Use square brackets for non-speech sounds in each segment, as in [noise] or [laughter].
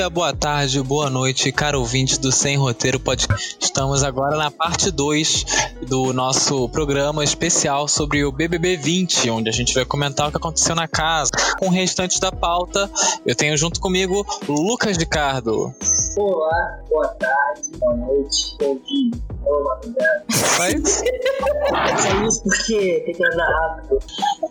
dia, boa tarde, boa noite, caro ouvinte do Sem Roteiro Podcast. Estamos agora na parte 2 do nosso programa especial sobre o BBB 20, onde a gente vai comentar o que aconteceu na casa. Com o restante da pauta, eu tenho junto comigo Lucas Ricardo. Olá, boa tarde, boa noite, madrugada. Mas... É isso porque tem que andar rápido.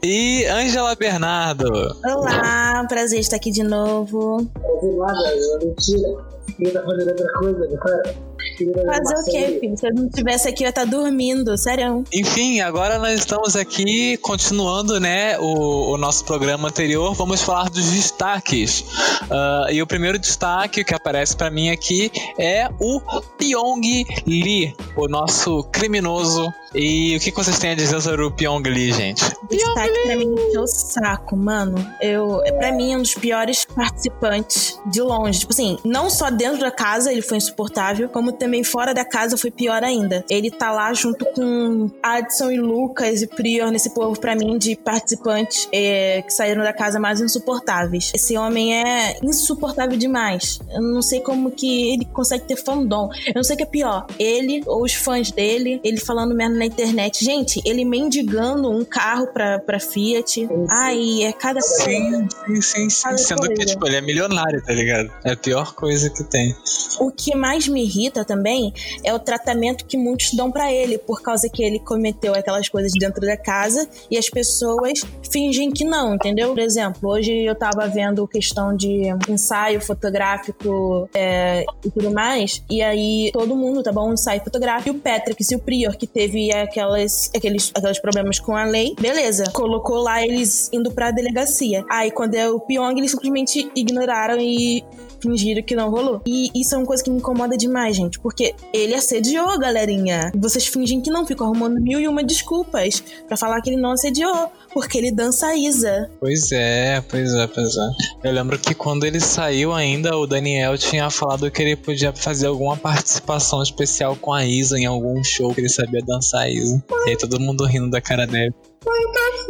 E Ângela Bernardo. Olá, prazer estar aqui de novo. Vi nada, é mentira. Queria estar fazendo outra coisa agora. Fazer o quê, filho? Se eu não estivesse aqui, eu ia estar dormindo, sério. Enfim, agora nós estamos aqui continuando, né, o, o nosso programa anterior. Vamos falar dos destaques. Ah, e o primeiro destaque que aparece pra mim aqui é o Pyong Lee, o nosso criminoso. E o que, vocês têm a dizer sobre o Pyong Lee, gente? Destaque pra mim encheu o saco, mano. Eu, é pra mim um dos piores participantes de longe. Tipo assim, não só dentro da casa ele foi insuportável, como também fora da casa foi pior ainda. Ele tá lá junto com Adson e Lucas e Prior nesse povo pra mim de participantes é, que saíram da casa mais insuportáveis. Esse homem é insuportável demais. Eu não sei como que ele consegue ter fandom. Eu não sei o que é pior. Ele ou os fãs dele, ele falando merda na internet. Gente, ele mendigando um carro pra, pra Fiat. Ai, é cada. Sim, sim, sim, sim. Sendo que, tipo, ele é milionário, tá ligado? É a pior coisa que tem. O que mais me irrita também é o tratamento que muitos dão pra ele, por causa que ele cometeu aquelas coisas dentro da casa e as pessoas fingem que não, entendeu? Por exemplo, hoje eu tava vendo questão de ensaio fotográfico é, e tudo mais, e aí todo mundo, tá bom? Ensaio fotográfico. E o Patrick e o Prior, que teve aquelas, aqueles, aqueles problemas com a lei, beleza. Colocou lá eles indo pra delegacia. Aí quando é o Pyong, eles simplesmente ignoraram e fingiram que não rolou. E isso é uma coisa que me incomoda demais, gente, porque ele assediou galerinha. Vocês fingem que não, ficam arrumando mil e uma desculpas pra falar que ele não assediou, porque ele dança a Isa. Pois é, pois é, pois é. Eu lembro que quando ele saiu ainda, o Daniel tinha falado que ele podia fazer alguma participação especial com a Isa em algum show que ele sabia dançar a Isa. E aí todo mundo rindo da cara dele.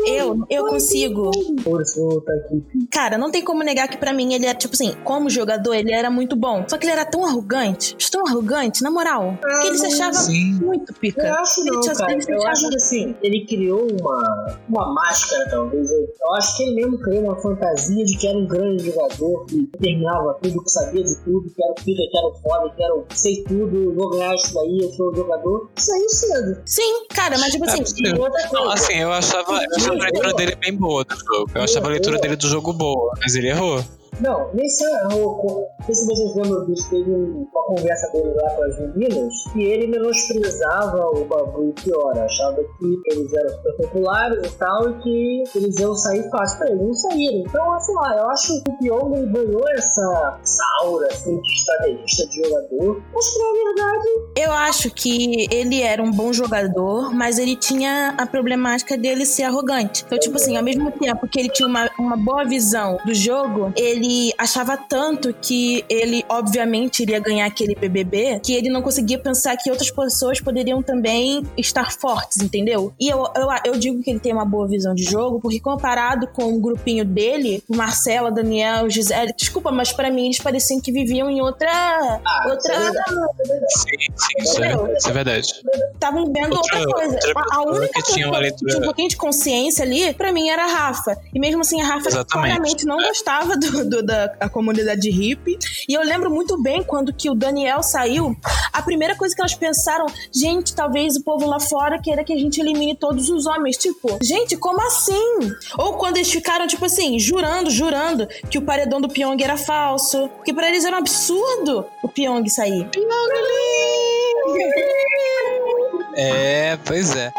Eu, eu consigo. Tá. Cara, não tem como negar que pra mim ele era, tipo assim, como jogador, ele era muito bom. Só que ele era tão arrogante, tão arrogante, na moral, que ele se achava Sim. muito pica. Eu acho Ele não, se- cara. ele Eu achava- acho que assim, ele criou uma, uma máscara, talvez. Eu, eu acho que ele mesmo criou uma fantasia de que era um grande jogador, que terminava tudo, que sabia de tudo, que era o pica, que era o foda, que era o sei tudo, vou ganhar isso daí, eu sou o jogador. Saiu cedo. Sim, cara, mas tipo assim, É, outra Não, coisa. assim, eu achava, eu achava a leitura dele bem boa do jogo. Eu achava a leitura dele do jogo boa, mas ele errou. Não, nesse ano, não sei se vocês lembram disso, teve um- uma conversa dele lá com as meninas, que ele menosprezava o Babu e Fiora, achava que eles eram super populares e tal, e que eles iam sair fácil pra eles, não saíram. Então, sei lá, eu acho que o Pyong ganhou essa, essa aura assim, de estrategista de jogador, mas que na verdade Eu acho que ele era um bom jogador, mas ele tinha a problemática dele ser arrogante. Então, tipo assim, ao mesmo tempo que ele tinha uma, uma boa visão do jogo, ele achava tanto que ele, obviamente, iria ganhar aquele BBB, que ele não conseguia pensar que outras pessoas poderiam também estar fortes, entendeu? E eu, eu, eu digo que ele tem uma boa visão de jogo, porque comparado com o grupinho dele, o Daniel, Gisele, desculpa, mas pra mim eles pareciam que viviam em outra. Ah, outra. é verdade, Sim, sim, isso é, isso é verdade. estavam vendo Outra- outra, coisa. outra A- única que tinha uma leitura- tinha um pouquinho de consciência ali, pra mim, era a Rafa. E mesmo assim, a Rafa Exatamente. claramente não gostava do, do- da a comunidade hippie. E eu lembro muito bem quando que o Daniel saiu, a primeira coisa que elas pensaram, gente, talvez o povo lá fora queira que a gente elimine todos os homens. Tipo, gente, como assim? Ou quando eles ficaram, tipo assim, jurando, jurando que o paredão do Pyong era falso. Porque pra eles era um absurdo o Pyong sair. É, pois é.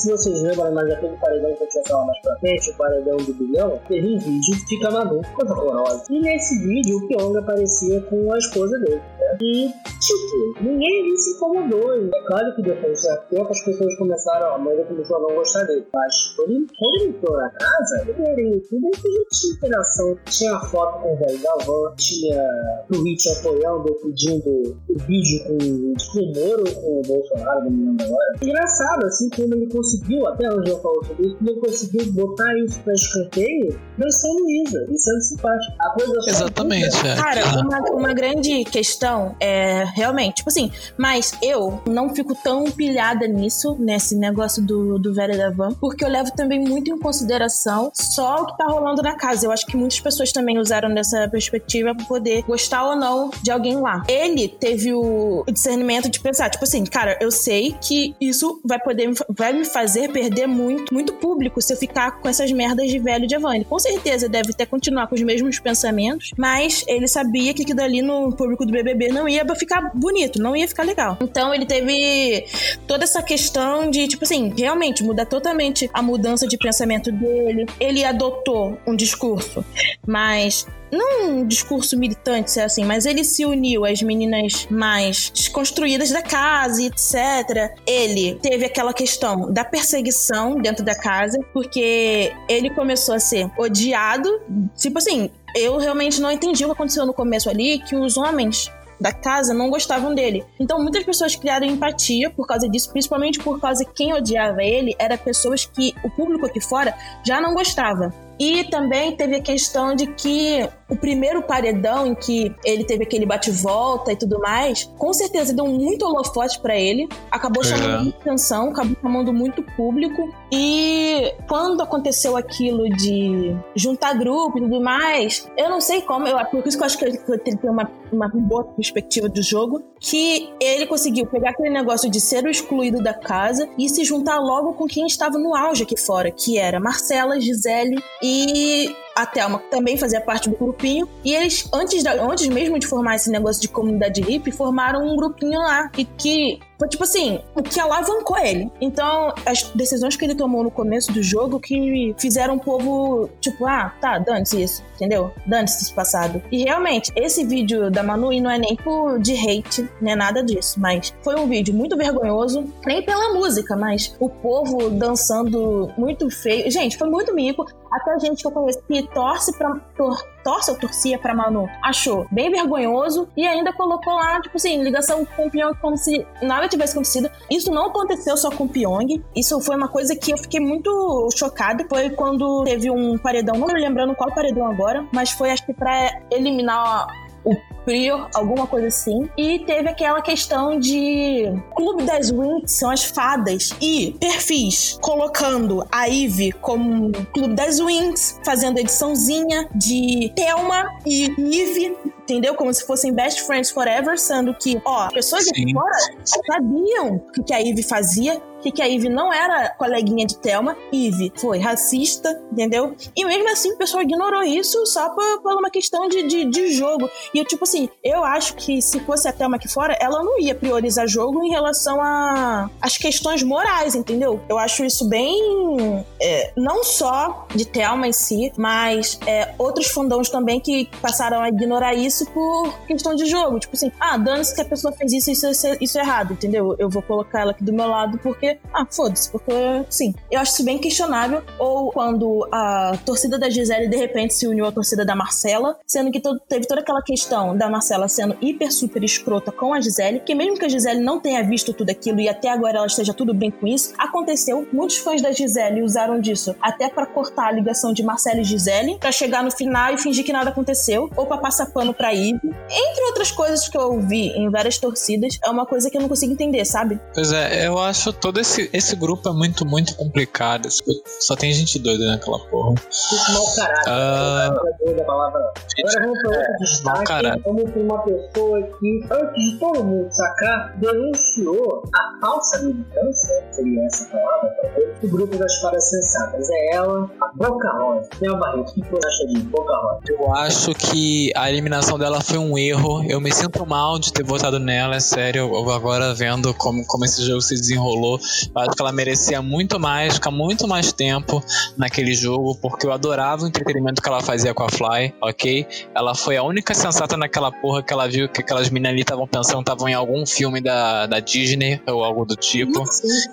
Se vocês lembram, mas aquele paredão que eu tinha falado mais pra frente, o paredão do bilhão, teve um vídeo que fica maluco, coisa horrorosa. E nesse vídeo o Pyong aparecia com a esposa dele. Né? E, tipo, ninguém ali se incomodou. E é claro que depois de certo tempo as pessoas começaram, a maioria começou a não gostar dele. Mas quando quando ele entrou na casa, ele era em YouTube, aí já tinha interação. Tinha foto com o velho da van, tinha tweet apoiando, pedindo o vídeo com o Moro com o Bolsonaro, não me lembro agora. Engraçado, assim, como ele conseguiu conseguiu, até hoje eu falo sobre isso, não conseguiu botar isso pra escanteio não sendo Luísa e sendo simpática. A coisa Exatamente. É. Cara, uma, uma grande questão é realmente, tipo assim, mas eu não fico tão pilhada nisso, nesse negócio do, do velho da van, porque eu levo também muito em consideração só o que tá rolando na casa. Eu acho que muitas pessoas também usaram dessa perspectiva pra poder gostar ou não de alguém lá. Ele teve o discernimento de pensar, tipo assim, cara, eu sei que isso vai poder vai me fazer perder muito, muito público se eu ficar com essas merdas de velho. Ele com certeza deve até continuar com os mesmos pensamentos, mas ele sabia que aquilo dali no público do BBB não ia ficar bonito, não ia ficar legal. Então ele teve toda essa questão de, tipo assim, realmente mudar totalmente a mudança de pensamento dele. Ele adotou um discurso, mas não um discurso militante, se é assim, mas ele se uniu às meninas mais desconstruídas da casa, etc. Ele teve aquela questão da perseguição dentro da casa, porque ele começou a ser odiado. Tipo assim, eu realmente não entendi o que aconteceu no começo ali, que os homens da casa não gostavam dele. Então muitas pessoas criaram empatia por causa disso, principalmente por causa que quem odiava ele era pessoas que o público aqui fora já não gostava. E também teve a questão de que o primeiro paredão em que ele teve aquele bate-volta e tudo mais, com certeza deu muito holofote para ele, acabou chamando é. muita atenção, acabou chamando muito público. E quando aconteceu aquilo de juntar grupo e tudo mais, eu não sei como, eu, por isso que eu acho que ele, ele tem uma, uma boa perspectiva do jogo, que ele conseguiu pegar aquele negócio de ser o excluído da casa e se juntar logo com quem estava no auge aqui fora, que era Marcela, Gisele e e a Thelma também fazia parte do grupinho. E eles, antes, da, antes mesmo de formar esse negócio de comunidade hippie, formaram um grupinho lá. E que foi tipo assim, o que alavancou ele. Então, as decisões que ele tomou no começo do jogo que fizeram o povo, tipo, ah, tá, dane-se isso, entendeu? Dane-se esse passado. E realmente, esse vídeo da Manu não é nem por de hate, nem nada disso, mas foi um vídeo muito vergonhoso, nem pela música, mas o povo dançando muito feio. Gente, foi muito mico. Até gente que eu conheci torce pra. Tor torce ou torcia pra Manu, achou bem vergonhoso e ainda colocou lá, tipo assim, ligação com o Pyong como se nada tivesse acontecido. Isso não aconteceu só com o Pyong. Isso foi uma coisa que eu fiquei muito chocada. Foi quando teve um paredão, não me lembrando qual paredão agora, mas foi acho que pra eliminar o Prior, alguma coisa assim. E teve aquela questão de Clube das Winx são as fadas e perfis colocando a Eve como Clube das Winx, fazendo ediçãozinha de Thelma e Eve entendeu? Como se fossem best friends forever, sendo que, ó, pessoas de fora sabiam o que a Eve fazia, que, que a Eve não era coleguinha de Thelma. Eve foi racista, entendeu? E mesmo assim o pessoal ignorou isso só por, por uma questão de, de, de, jogo. E eu, tipo assim, eu acho que se fosse a Thelma aqui fora, ela não ia priorizar jogo em relação a as questões morais, entendeu? Eu acho isso bem. É, não só de Thelma em si, mas é, outros fundões também que passaram a ignorar isso por questão de jogo. Tipo assim, ah, dane-se que a pessoa fez isso, isso, isso, isso é errado, entendeu? Eu vou colocar ela aqui do meu lado porque ah, foda-se, porque sim. Eu acho isso bem questionável. Ou quando a torcida da Gisele de repente se uniu à torcida da Marcela, sendo que todo, teve toda aquela questão da Marcela sendo hiper super escrota com a Gisele, que mesmo que a Gisele não tenha visto tudo aquilo e até agora ela esteja tudo bem com isso, aconteceu. Muitos fãs da Gisele usaram disso até para cortar a ligação de Marcela e Gisele, para chegar no final e fingir que nada aconteceu, ou para passar pano pra Ivy. Entre outras coisas que eu ouvi em várias torcidas, é uma coisa que eu não consigo entender, sabe? Pois é, eu acho todo esse, esse grupo é muito, muito complicado. Só tem gente doida naquela porra. Muito mau caráter. Uh... Agora vamos para outro destaque. Vamos para uma pessoa que, antes de todo mundo sacar, denunciou a falsa militância, seria essa palavra, talvez, do grupo das fadas sensatas. É ela, a Boca Rosa. Meu Barreto, o que você acha de Boca Rosa? Eu acho que a eliminação dela foi um erro. Eu me sinto mal de ter votado nela, é sério. Eu agora vendo como, como esse jogo se desenrolou, eu acho que ela merecia muito mais, ficar muito mais tempo naquele jogo, porque eu adorava o entretenimento que ela fazia com a Fly, ok? Ela foi a única sensata naquela porra que ela viu que aquelas meninas ali estavam pensando estavam em algum filme da, da Disney ou algo do tipo.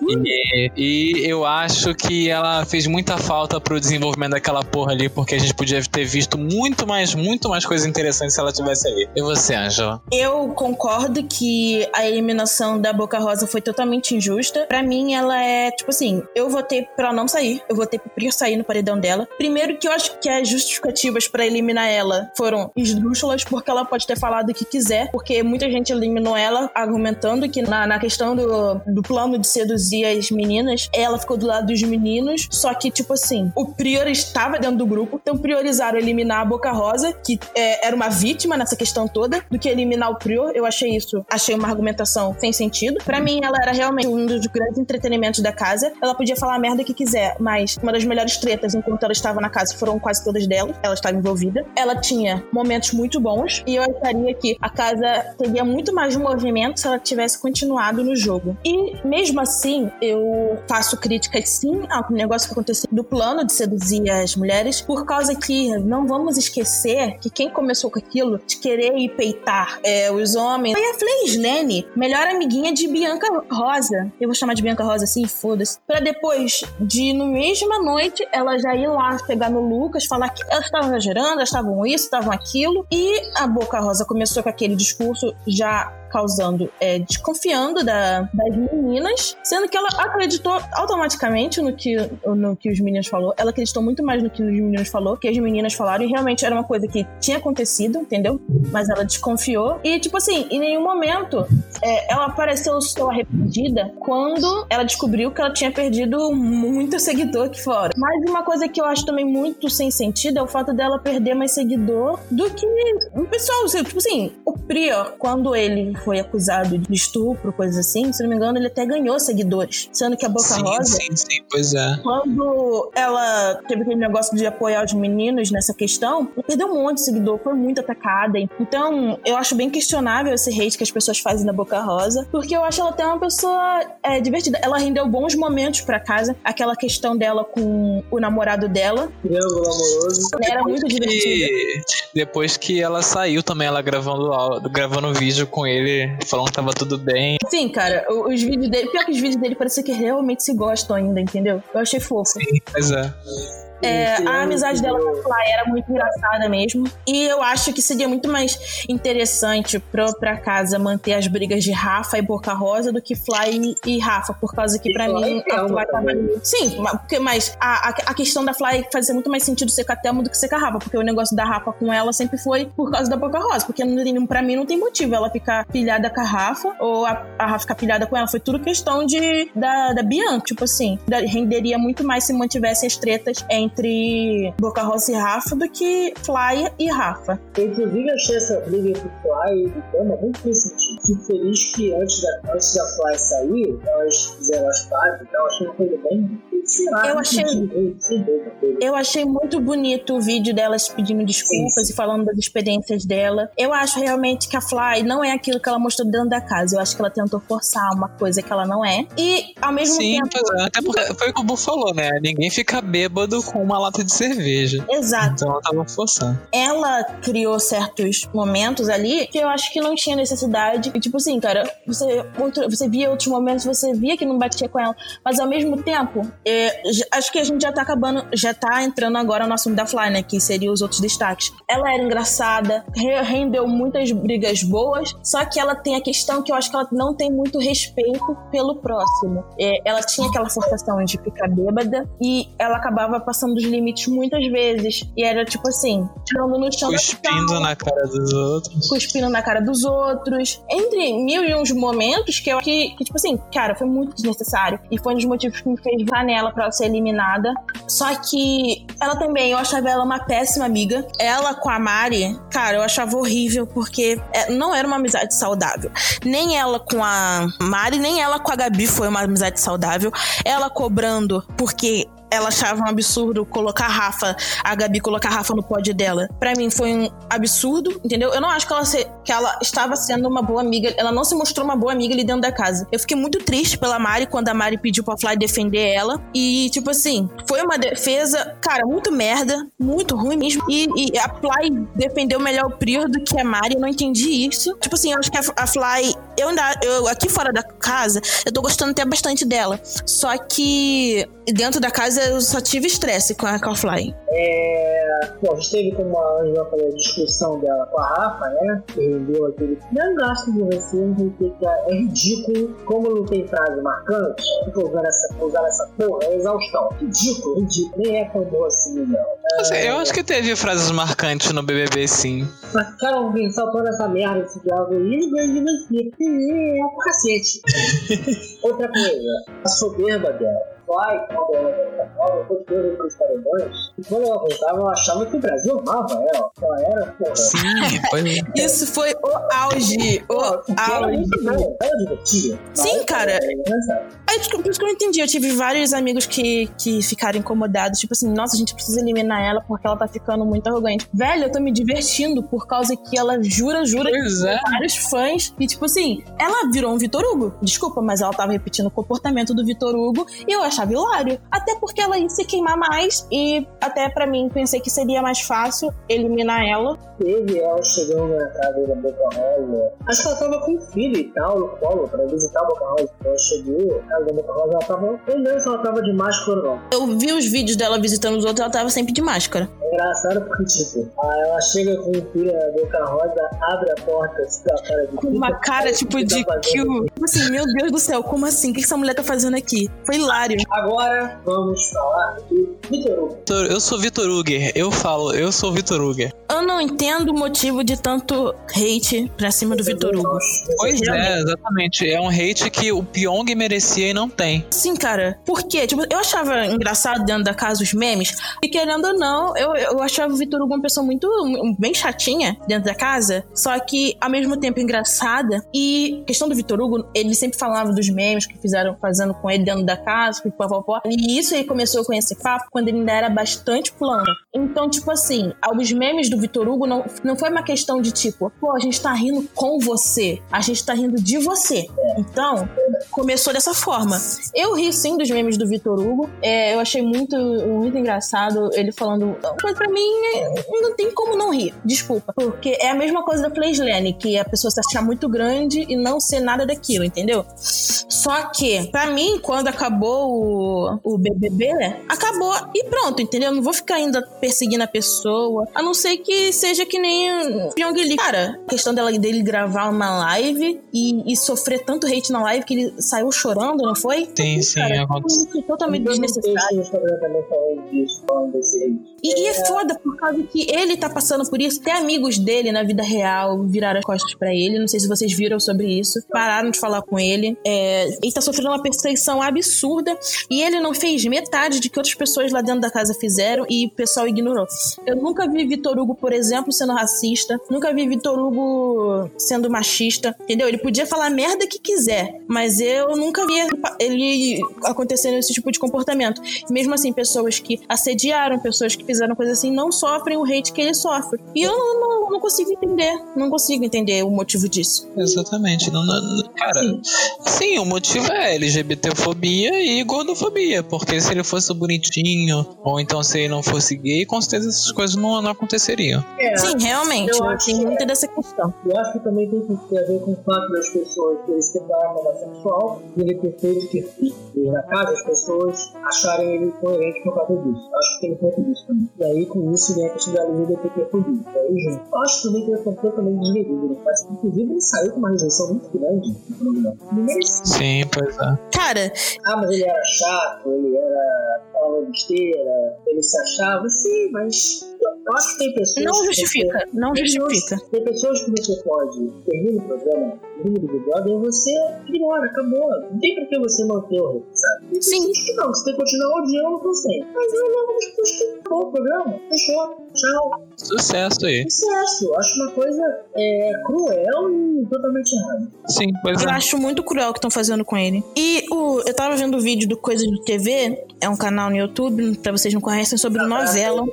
E, e eu acho que ela fez muita falta pro desenvolvimento daquela porra ali, porque a gente podia ter visto muito mais, muito mais coisas interessantes se ela tivesse ali. E você, Angela? Eu concordo que a eliminação da Boca Rosa foi totalmente injusta. Pra mim, ela é, tipo assim, eu votei pra ela não sair. Eu votei pro Prior sair no paredão dela. Primeiro que eu acho que as justificativas para eliminar ela foram esdrúxulas, porque ela pode ter falado o que quiser, porque muita gente eliminou ela argumentando que na, na questão do, do plano de seduzir as meninas, ela ficou do lado dos meninos, só que, tipo assim, o Prior estava dentro do grupo, então priorizaram eliminar a Boca Rosa, que é, era uma vítima nessa questão toda, do que eliminar o Prior. Eu achei isso, achei uma argumentação sem sentido. Para mim, ela era realmente um dos grandes entretenimentos da casa. Ela podia falar a merda que quiser, mas uma das melhores tretas enquanto ela estava na casa foram quase todas dela. Ela estava envolvida. Ela tinha momentos muito bons e eu acharia que a casa teria muito mais movimento se ela tivesse continuado no jogo. E mesmo assim, eu faço críticas sim ao negócio que aconteceu do plano de seduzir as mulheres, por causa que não vamos esquecer que quem começou com aquilo de querer ir peitar é, os homens foi a Fleislene, melhor amiguinha de Bianca Rosa. Eu vou chamar de Bianca Rosa assim, foda-se. Pra depois de, no mesma noite, ela já ir lá pegar no Lucas, falar que elas estavam exagerando, elas estavam isso, estavam aquilo. E a Boca Rosa começou com aquele discurso já causando, é, desconfiando da, das meninas, sendo que ela acreditou automaticamente no que, no que os meninos falou. Ela acreditou muito mais no que os meninos falou, que as meninas falaram, e realmente era uma coisa que tinha acontecido, entendeu? Mas ela desconfiou. E, tipo assim, em nenhum momento é, ela pareceu só arrependida quando ela descobriu que ela tinha perdido muito seguidor aqui fora. Mas uma coisa que eu acho também muito sem sentido é o fato dela perder mais seguidor do que o pessoal. Tipo assim, o Prior, quando ele foi acusado de estupro, coisas assim, se não me engano, ele até ganhou seguidores. Sendo que a Boca sim, Rosa. Sim, sim, pois é. Quando ela teve aquele negócio de apoiar os meninos nessa questão, ela perdeu um monte de seguidor, foi muito atacada. Então, eu acho bem questionável esse hate que as pessoas fazem da Boca Rosa, porque eu acho ela até uma pessoa é, divertida. Ela rendeu bons momentos pra casa. Aquela questão dela com o namorado dela. Triângulo amoroso. Era muito divertida. E depois que ela saiu também, ela gravando, gravando vídeo com ele, falando que tava tudo bem. Sim, cara, os vídeos dele. Pior que os vídeos dele parecia que realmente se gostam ainda, entendeu? Eu achei fofo. Sim, pois é. É, a Triângulo amizade dela com a Fly era muito engraçada mesmo. E eu acho que seria muito mais interessante pra, pra casa manter as brigas de Rafa e Boca Rosa do que Fly e Rafa. Por causa que, E pra Fly mim, e a Fly tava. Sim, mas, porque, mas a, a, a questão da Fly fazia muito mais sentido ser com a Thelma do que ser com a Rafa. Porque o negócio da Rafa com ela sempre foi por causa da Boca Rosa. Porque pra mim não tem motivo ela ficar pilhada com a Rafa ou a, a Rafa ficar pilhada com ela. Foi tudo questão de, da, da Bianca. Tipo assim, da- renderia muito mais se mantivessem as tretas entre Boca Rosa e Rafa do que Fly e Rafa. Eu, inclusive, achei essa briga entre Fly e Thelma muito sem sentido. Fico feliz que antes da, antes da Fly sair, elas fizeram as pazes e tal. Achei uma coisa bem. Lá, Eu achei-. Eu achei muito bonito o vídeo delas pedindo desculpas e falando das experiências dela. Eu acho realmente que a Fly não é aquilo que ela mostrou dentro da casa. Eu acho que ela tentou forçar uma coisa que ela não é. E, ao mesmo Sim, tempo. pois é. Até porque foi o que o Bu falou, né? Ninguém fica bêbado com uma lata de cerveja. Exato. Então ela tava forçando. ela criou certos momentos ali que eu acho que não tinha necessidade. E, tipo assim, cara, você, outro- você via outros momentos, você via que não batia com ela. Mas ao mesmo tempo, é, acho que a gente já tá acabando, já tá entrando agora no assunto da Fly, né? Que seria os outros destaques. Ela era engraçada, re- rendeu muitas brigas boas, só que ela tem a questão que eu acho que ela não tem muito respeito pelo próximo. É, ela tinha aquela forçação de ficar bêbada e ela acabava passando dos limites muitas vezes. E era tipo assim, tirando no chão Cuspindo sala, na cara dos outros. cuspindo na cara dos outros. Entre mil e uns momentos que eu que, que, tipo assim, cara, foi muito desnecessário. E foi um dos motivos que me fez votar nela pra ela ser eliminada. Só que ela também, eu achava ela uma péssima amiga. Ela com a Mari, cara, eu achava horrível, porque é, não era uma amizade saudável. Nem ela com a Mari, nem ela com a Gabi foi uma amizade saudável. Ela cobrando porque ela achava um absurdo colocar a Rafa, a Gabi colocar a Rafa no pódio dela. Pra mim foi um absurdo, entendeu? Eu não acho que ela, se- que ela estava sendo uma boa amiga. Ela não se mostrou uma boa amiga ali dentro da casa. Eu fiquei muito triste pela Mari quando a Mari pediu pra Fly defender ela. E, tipo assim, foi uma defesa, cara, muito merda, muito ruim mesmo. E, e a Fly defendeu melhor o Prior do que a Mari. Eu não entendi isso. Tipo assim, eu acho que a, a Fly eu ainda. Eu, aqui fora da casa, eu tô gostando até bastante dela. Só que dentro da casa eu só tive estresse com a Fly. É. Bom, a gente teve como a Angela falou a discussão dela com a Rafa, né? Que rendeu aquele. Não gasto de você, que é ridículo. Como não tem frase marcante, fica usando essa, usando essa porra, é exaustão. Ridículo, ridículo. Nem é tão boa assim, não. É... Eu acho que teve frases marcantes no BBB, sim. Mas, cara, alguém saltando essa merda desse diálogo aí, eu gosto você. É, é o cacete. [laughs] Outra coisa, a soberba dela vai quando ela voltava, depois que eu para os paredões, e quando ela voltava, eu achava que o Brasil amava ela. Ela era, porra. Sim, foi. Isso foi o auge. O auge. Ela divertia. Sim, cara. É, por isso que eu entendi. Eu tive vários amigos que, que ficaram incomodados. Tipo assim, nossa, a gente precisa eliminar ela porque ela tá ficando muito arrogante. Velho, eu tô me divertindo por causa que ela jura, jura pois que é. vários fãs. E tipo assim, ela virou um Vitor Hugo. Desculpa, mas ela tava repetindo o comportamento do Vitor Hugo e eu achava hilário. Até porque ela ia se queimar mais e até para mim pensei que seria mais fácil eliminar ela. Teve ela chegando na casa da Boca Rosa. Acho que ela tava com o filho e tal, no colo, pra visitar a Boca Rosa. Então ela chegou, casa da Boca Rosa, ela tava. Eu não lembro se ela tava de máscara ou não. Eu vi os vídeos dela visitando os outros, ela tava sempre de máscara. É engraçado porque, tipo, ela chega com o filho na Boca Rosa, abre a porta, com a cara de. Com uma cara, tipo, de tá que. Tipo assim, meu Deus do céu, como assim? O que essa mulher tá fazendo aqui? Foi hilário. Agora vamos falar de Vitor Hugo. Eu sou Vitor Huger. Eu falo, eu sou Vitor Huger. Eu não entendo o motivo de tanto hate pra cima do Vitor Hugo. Pois é, exatamente. É um hate que o Pyong merecia não tem. Sim, cara. Por quê? Tipo, eu achava engraçado dentro da casa os memes. E querendo ou não, eu, eu achava o Vitor Hugo uma pessoa muito bem chatinha dentro da casa. Só que ao mesmo tempo engraçada. E questão do Vitor Hugo, ele sempre falava dos memes que fizeram fazendo com ele dentro da casa, que pó, E isso ele começou com esse papo quando ele ainda era bastante plano. Então, tipo assim, os memes do Vitor Hugo não, não foi uma questão de tipo, pô, a gente tá rindo com você, a gente tá rindo de você. Então, começou dessa forma. Eu ri sim dos memes do Vitor Hugo. É, eu achei muito, muito engraçado ele falando. Mas pra mim, não tem como não rir. Desculpa. Porque é a mesma coisa da Fleislane, que a pessoa se achar muito grande e não ser nada daquilo, entendeu? Só que, pra mim, quando acabou o, o BBB, né, acabou e pronto, entendeu? Eu não vou ficar ainda perseguindo a pessoa, a não ser que seja que nem Pyong Lee. Cara, a questão dela, dele gravar uma live e, e, sofrer tanto hate na live que ele saiu chorando, não foi? Sim, sim, cara, aconteceu. Totalmente desnecessário. E, e é foda por causa que ele tá passando por isso. Tem amigos dele na vida real viraram as costas para ele. Não sei se vocês viram sobre isso. Pararam de falar com ele. É, ele tá sofrendo uma perseguição absurda e ele não fez metade de que outras pessoas lá dentro da casa fizeram e o pessoal ignorou. Eu nunca vi Vitor Hugo, por exemplo, sendo racista. Nunca vi Vitor Hugo sendo machista. Entendeu? Ele podia falar merda que quiser, mas eu nunca vi ele acontecendo esse tipo de comportamento. Mesmo assim, pessoas que assediaram, pessoas que fizeram coisa assim, não sofrem o hate que ele sofre. E eu não, não, não consigo entender. Não consigo entender o motivo disso. Exatamente. Não, não, cara, sim. sim, o motivo é LGBTfobia e gordofobia. Porque se ele fosse bonitinho, ou então se ele não fosse gay, com certeza essas coisas não, não aconteceriam. É, Sim, realmente. Eu acho, tem muita é, dessa questão. Eu acho que também tem que ter a ver com o fato das pessoas terem sido da arma sexual e ele ter feito que na casa as pessoas acharem ele coerente por causa disso. Acho que tem um pouco disso também. E aí com isso vem a questão da LGBTfobia. E aí junto. Eu acho também que ele é completamente desmedido. Né? Mas, inclusive ele saiu com uma rejeição muito grande no programa. Sim, pois é. Cara. Ah, mas ele era chato, ele era falava besteira, ele se achava, sim, mas eu acho que tem pessoas. Não justifica, você, não justifica. Tem pessoas que você pode terminar o programa, termina o Big Brother, e você ignora, acabou. Não tem por que você manter o rei, sabe? Tem Sim. que não, você tem que continuar odiando você. Mas eu não das pessoas que acabou o programa, fechou, tchau. Sucesso aí. Sucesso, acho uma coisa é, cruel e totalmente errada. Sim, pois Eu é. acho muito cruel o que estão fazendo com ele. E o, eu tava vendo o vídeo do Coisas de TV, é um canal no YouTube, pra vocês não conhecem, sobre novela.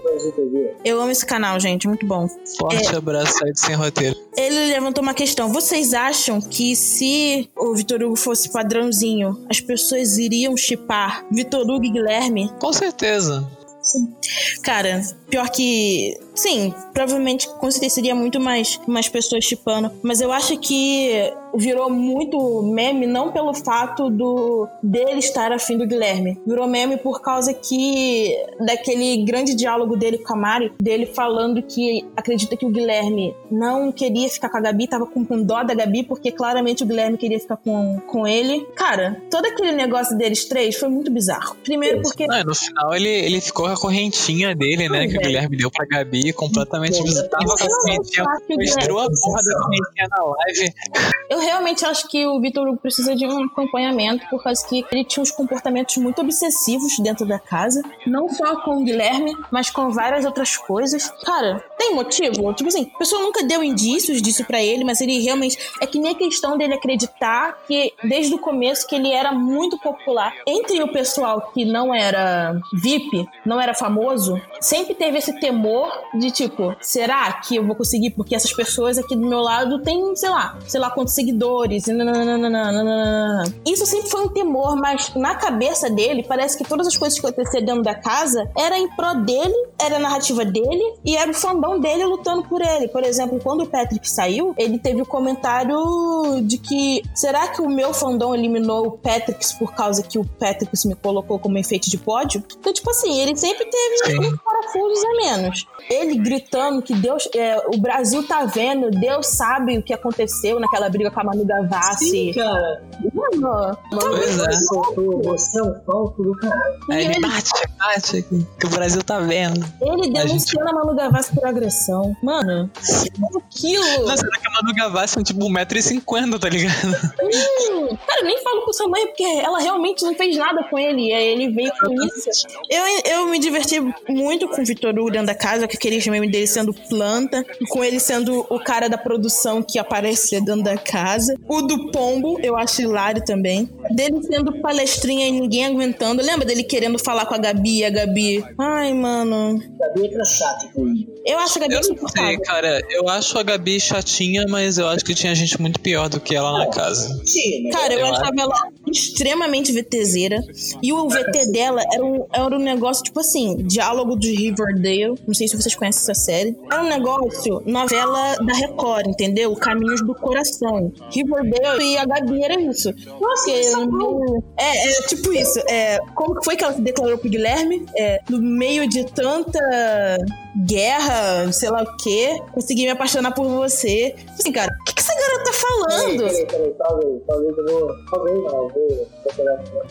Eu amo esse canal, gente, muito bom. Forte É. abraço aí de sem roteiro. Ele levantou uma questão. Vocês acham que se o Vitor Hugo fosse padrãozinho, as pessoas iriam chipar Vitor Hugo e Guilherme? Com certeza. Cara, Pior que Sim, provavelmente com certeza seria muito mais, mais pessoas chipando. Mas eu acho que virou muito meme, não pelo fato do dele estar afim do Guilherme. Virou meme por causa que daquele grande diálogo dele com a Mari, dele falando que acredita que o Guilherme não queria ficar com a Gabi, tava com, com dó da Gabi, porque claramente o Guilherme queria ficar com, com ele. Cara, todo aquele negócio deles três foi muito bizarro. Primeiro porque. Não, no final ele, ele ficou com a correntinha dele, né? que o Guilherme deu pra Gabi completamente visitava a correntinha. Mostrou a porra da correntinha na live. Eu realmente acho que o Vitor Hugo precisa de um acompanhamento, por causa que ele tinha uns comportamentos muito obsessivos dentro da casa. Não só com o Guilherme, mas com várias outras coisas. Cara, tem motivo? Tipo assim, a pessoa nunca deu indícios disso para ele, mas ele realmente. É que nem a questão dele acreditar que, desde o começo, que ele era muito popular entre o pessoal que não era VIP, não era famoso, sempre teve esse temor de tipo, será que eu vou conseguir? Porque essas pessoas aqui do meu lado têm, sei lá, sei lá quantos seguidores. Isso sempre foi um temor, mas na cabeça dele, parece que todas as coisas que aconteciam dentro da casa era em pró dele, era a narrativa dele e era o fandom dele lutando por ele. Por exemplo, quando o Patrick saiu, ele teve o comentário de que será que o meu fandom eliminou o Patrick por causa que o Patrick me colocou como enfeite de pódio? Então, tipo assim, ele sempre teve uns parafusos a menos. Ele gritando que Deus, é, o Brasil tá vendo, Deus sabe o que aconteceu naquela briga com a Manu Gavassi. Sim, cara. Mano, Pois é. Você é um falso do caralho. Aí ele ele- bate, bate, que que o Brasil tá vendo. ele denunciando a Manu Gavassi por agressão. Mano, aquilo. Nossa, será que a Manu Gavassi é tipo 1,50m, tá ligado? Hum, cara, nem falo com sua mãe porque ela realmente não fez nada com ele. E aí ele veio com isso. Eu, eu me diverti muito com o Vitor Hugo dentro da casa, com aquele meme dele sendo planta, com ele sendo o cara da produção que aparecia dentro da casa. O do Pombo, eu acho hilário também. Dele sendo palestrinha e ninguém aguentando. Lembra dele querendo falar com a Gabi e a Gabi? Ai, mano. Gabi entra chato com ele. Eu acho a Gabi Eu não sei, cara. Eu acho a Gabi chatinha, mas eu acho que tinha gente muito pior do que ela na casa. Né? Cara, eu, Eu achava ela extremamente VTZera. E o VT dela era um, era um negócio, tipo assim, diálogo de Riverdale. Não sei se vocês conhecem essa série. Era um negócio, novela da Record, entendeu? Caminhos do Coração. Riverdale e a Gabi era isso. Nossa, é, é tipo isso. É, como foi que ela se declarou pro Guilherme? É, no meio de tanta guerra, sei lá o quê, consegui me apaixonar por você. Assim, cara, o que, que essa garota tá falando? Peraí, peraí, talvez, talvez eu vou. Talvez não, eu vou.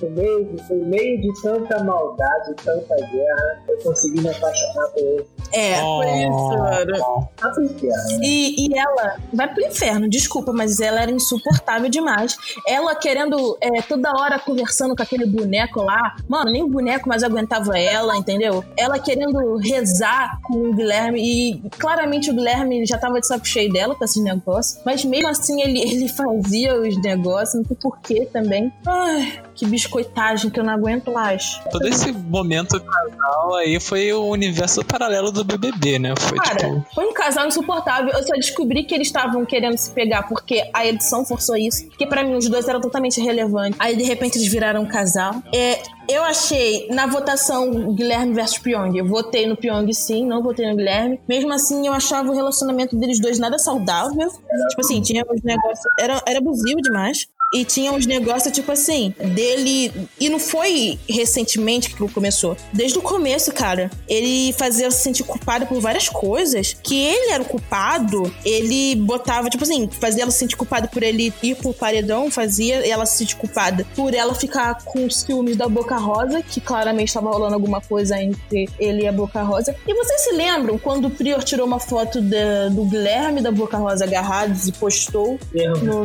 No meio, de, no meio de tanta maldade, tanta guerra, eu consegui me apaixonar por ele. É, foi isso, mano. Tá pro inferno, né? E, e ela vai pro inferno, desculpa, mas ela era insuportável demais. Ela querendo é, toda hora conversando com aquele boneco lá. Mano, nem o boneco mais aguentava ela, entendeu? Ela querendo rezar com o Guilherme. E claramente o Guilherme já tava de saco cheio dela com esses negócios. Mas mesmo assim ele, [laughs] ele fazia os negócios, não sei porquê também. Ai, que biscoitagem que eu não aguento mais. Todo esse momento casal aí foi o universo paralelo do BBB, né? Foi Cara, tipo. foi um casal insuportável. Eu só descobri que eles estavam querendo se pegar porque a edição forçou isso. Porque pra mim os dois eram totalmente irrelevantes. Aí de repente eles viraram um casal. É, eu achei na votação Guilherme versus Pyong. Eu votei no Pyong sim, não votei no Guilherme. Mesmo assim, eu achava o relacionamento deles dois nada saudável. Tipo assim, tinha uns negócios. Era, era abusivo demais. E tinha uns negócios, tipo assim, dele. E não foi recentemente que começou. Desde o começo, cara. Ele fazia se sentir culpado por várias coisas. Que ele era o culpado. Ele botava, tipo assim, fazia ela se sentir culpada por ele ir pro paredão. Fazia ela se sentir culpada por ela ficar com os ciúmes da Boca Rosa. Que claramente estava rolando alguma coisa entre ele e a Boca Rosa. E vocês se lembram quando o Prior tirou uma foto da- do Guilherme da Boca Rosa agarrados e postou Erro. no,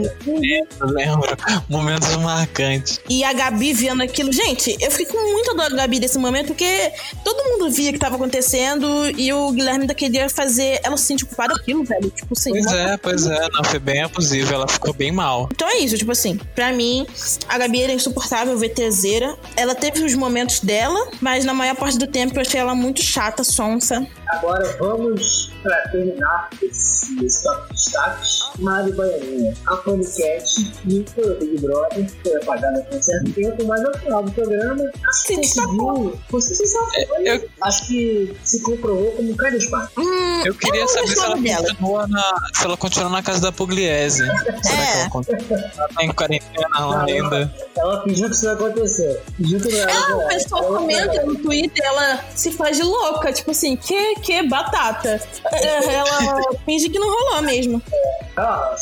lembro. [laughs] Momentos marcantes. e a Gabi vendo aquilo. Gente, eu fiquei com muita dor da Gabi nesse momento, porque todo mundo via o que tava acontecendo e o Guilherme ainda queria fazer ela se sentir culpada daquilo, velho. Tipo assim. Pois é, pois é. Não, foi bem abusivo. Ela ficou bem mal. Então é isso, tipo assim, pra mim, a Gabi era insuportável, VTZera. Ela teve os momentos dela, mas na maior parte do tempo eu achei ela muito chata, sonsa. Agora vamos pra terminar esse, esse top de destaques. Mário Baianinha, a Panicat e o Big Brother, foi apagada por um certo tempo, mas no final do programa, acho que conseguiu. Você se safou. É, eu- Acho que se comprovou como um cara de espada. Hum, Eu queria não saber se ela, continua na, se ela continua na casa da Pugliese. Será que É. ela continua? Ela tá em quarentena lá ainda. Ela fingiu que isso ia acontecer. Fingiu que não era. Ah, o pessoal Ela- comenta no Twitter, ela se faz de louca, tipo assim, que, que batata. É, Ela finge que não rolou mesmo. Ah,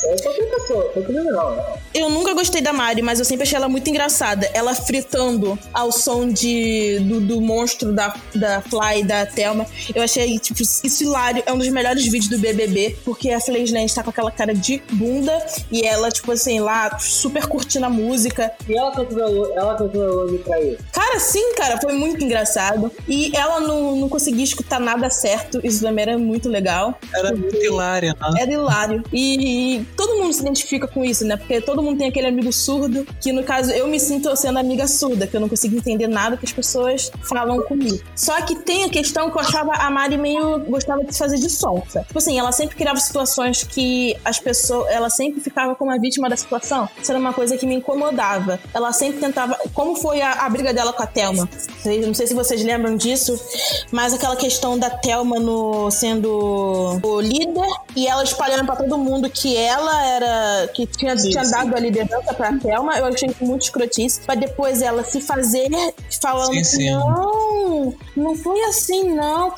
pessoa, né? Eu nunca gostei da Mari, mas eu sempre achei ela muito engraçada. Ela fritando ao som de, do, do monstro da, da Fly da Thelma. Eu achei, tipo, isso hilário. É um dos melhores vídeos do BBB, porque a Flageland tá com aquela cara de bunda e ela, tipo assim, lá, super curtindo a música. E ela controlou, ela controlou me trair. Cara, sim, cara, foi muito engraçado. E ela não, não conseguia escutar nada certo. Isso também era muito legal. Era muito hilária, né? Era hilário. E todo mundo se identifica com isso, né? Porque todo mundo tem aquele amigo surdo, que no caso eu me sinto sendo amiga surda, que eu não consigo entender nada que as pessoas falam comigo. Só que tem a questão que eu achava a Mari meio gostava de se fazer de sonsa. Tipo assim, ela sempre criava situações que as pessoas. Ela sempre ficava como a vítima da situação. Isso era uma coisa que me incomodava. Ela sempre tentava. Como foi a, a briga dela com a Thelma? Não sei se vocês lembram disso, mas aquela questão da Thelma no, sendo o líder e ela espalhando pra todo mundo que ela era. que tinha, Sim, tinha sim. dado a liderança pra Thelma. Eu achei muito escrotice. Pra depois ela se fazer falando Sim, não, não foi assim, não.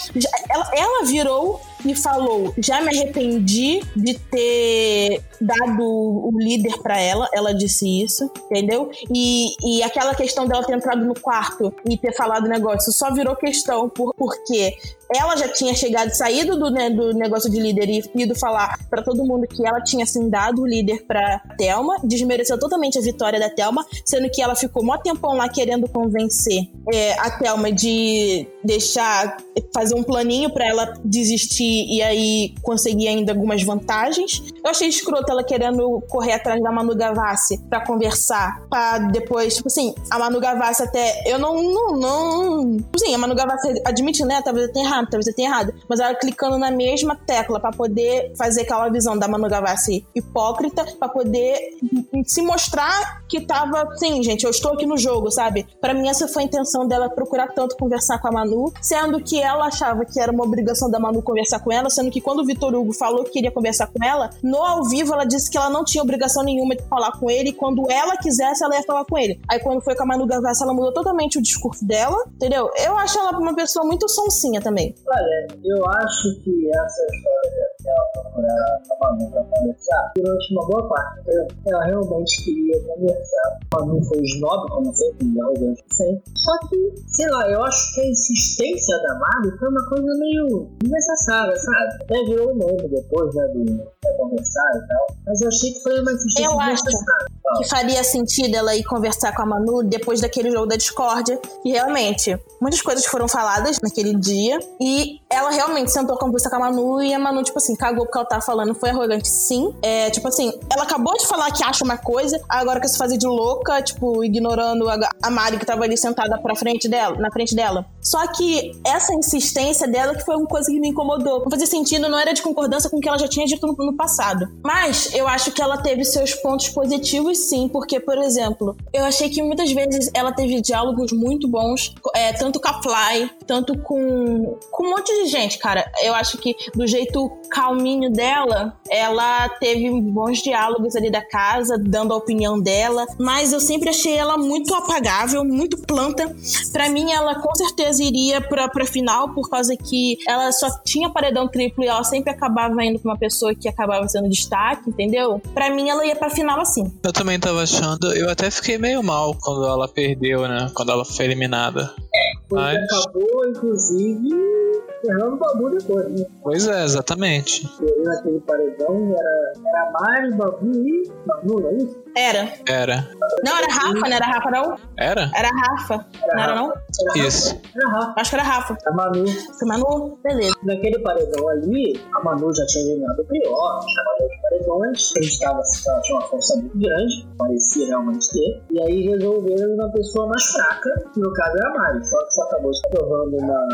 Ela, ela virou e falou: já me arrependi de ter dado o líder pra ela. Ela disse isso, entendeu? E, e aquela questão dela ter entrado no quarto e ter falado o negócio só virou questão por, porque ela já tinha chegado, saído do, né, do negócio de líder e ido falar pra todo mundo que ela tinha assim dado o líder pra Thelma, desmereceu totalmente a vitória da Thelma, sendo que ela ficou mó tempão lá querendo convencer é, a Thelma de deixar fazer um planinho pra ela desistir e aí conseguir ainda algumas vantagens. Eu achei escroto ela querendo correr atrás da Manu Gavassi pra conversar, pra depois, tipo assim, a Manu Gavassi até eu não não, não assim, a Manu Gavassi admite, né, talvez eu tenha talvez eu tenha errado, mas ela clicando na mesma tecla pra poder fazer aquela visão da Manu Gavassi hipócrita, pra poder se mostrar que tava, sim, gente, eu estou aqui no jogo, sabe? Pra mim essa foi a intenção dela procurar tanto conversar com a Manu, sendo que ela achava que era uma obrigação da Manu conversar com ela, sendo que quando o Vitor Hugo falou que queria conversar com ela, no ao vivo ela disse que ela não tinha obrigação nenhuma de falar com ele, e quando ela quisesse ela ia falar com ele. Aí quando foi com a Manu Gavassi, ela mudou totalmente o discurso dela, entendeu? Eu acho ela uma pessoa muito sonsinha também. Olha, eu acho que essa história dela procurar a Manu pra conversar, durante uma boa parte, entendeu? ela realmente queria conversar. A Manu foi snob, como sempre, e arrogante sempre. Só que, sei lá, eu acho que a insistência da Mari foi uma coisa meio desnecessária, sabe? Até virou um meme depois, né, do conversar e tal. Mas eu achei que foi uma insistência Eu acho desnecessária. que faria sentido ela ir conversar com a Manu depois daquele jogo da discórdia. E realmente, muitas coisas foram faladas naquele dia. E ela realmente sentou a conversar com a Manu e a Manu, tipo assim, cagou porque ela tava falando, foi arrogante, sim. É, tipo assim, ela acabou de falar que acha uma coisa, agora quer se fazer de louca, tipo, ignorando a, a Mari que tava ali sentada pra frente dela, na frente dela. Só que essa insistência dela que foi uma coisa que me incomodou. Não fazia sentido, não era de concordância com o que ela já tinha dito no, no passado. Mas eu acho que ela teve seus pontos positivos, sim, porque, por exemplo, eu achei que muitas vezes ela teve diálogos muito bons, é, tanto com a Fly, tanto com, com um monte de gente, cara. Eu acho que do jeito calminho dela, ela teve bons diálogos ali da casa, dando a opinião dela, mas eu sempre achei ela muito apagável, muito planta. Pra mim, ela com certeza iria pra, pra final, por causa que ela só tinha paredão triplo e ela sempre acabava indo pra uma pessoa que acabava sendo destaque, entendeu? Pra mim, ela ia pra final assim. Eu também tava achando, eu até fiquei meio mal quando ela perdeu, né? Quando ela foi eliminada. Mas- acabou, inclusive, ferrando o Babu depois, né? Pois é, exatamente. Eu naquele paredão era, era Mari, Babu e Babu, não é isso? Era. Era. Não, era Rafa, não era Rafa, não? Era? Era Rafa. Não era, não? Era Isso. Rafa. Era Rafa. Acho que era Rafa. A Manu, Foi Manu? Beleza. naquele paredão ali, a Manu já tinha eliminado o Prior, trabalhou de acreditava que ela tinha uma força muito grande, parecia realmente ter, e aí resolveram uma pessoa mais fraca, que no caso era a Mari, só que só acabou se provando uma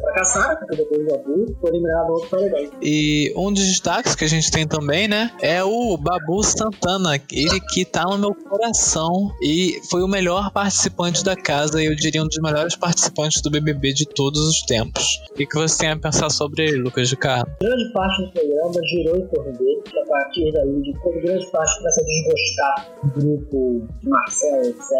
fracassada, porque depois do Babu foi eliminado outro paredão. E um dos destaques que a gente tem também, né? É o Babu Santana. Ele que tá no meu coração e foi o melhor participante da casa e eu diria um dos melhores participantes do BBB de todos os tempos. O que, você tem a pensar sobre ele, Lucas de Carlos? Grande parte do programa girou em torno dele, que partir daí, de grande parte começa a desgostar do grupo de Marcelo, etc.,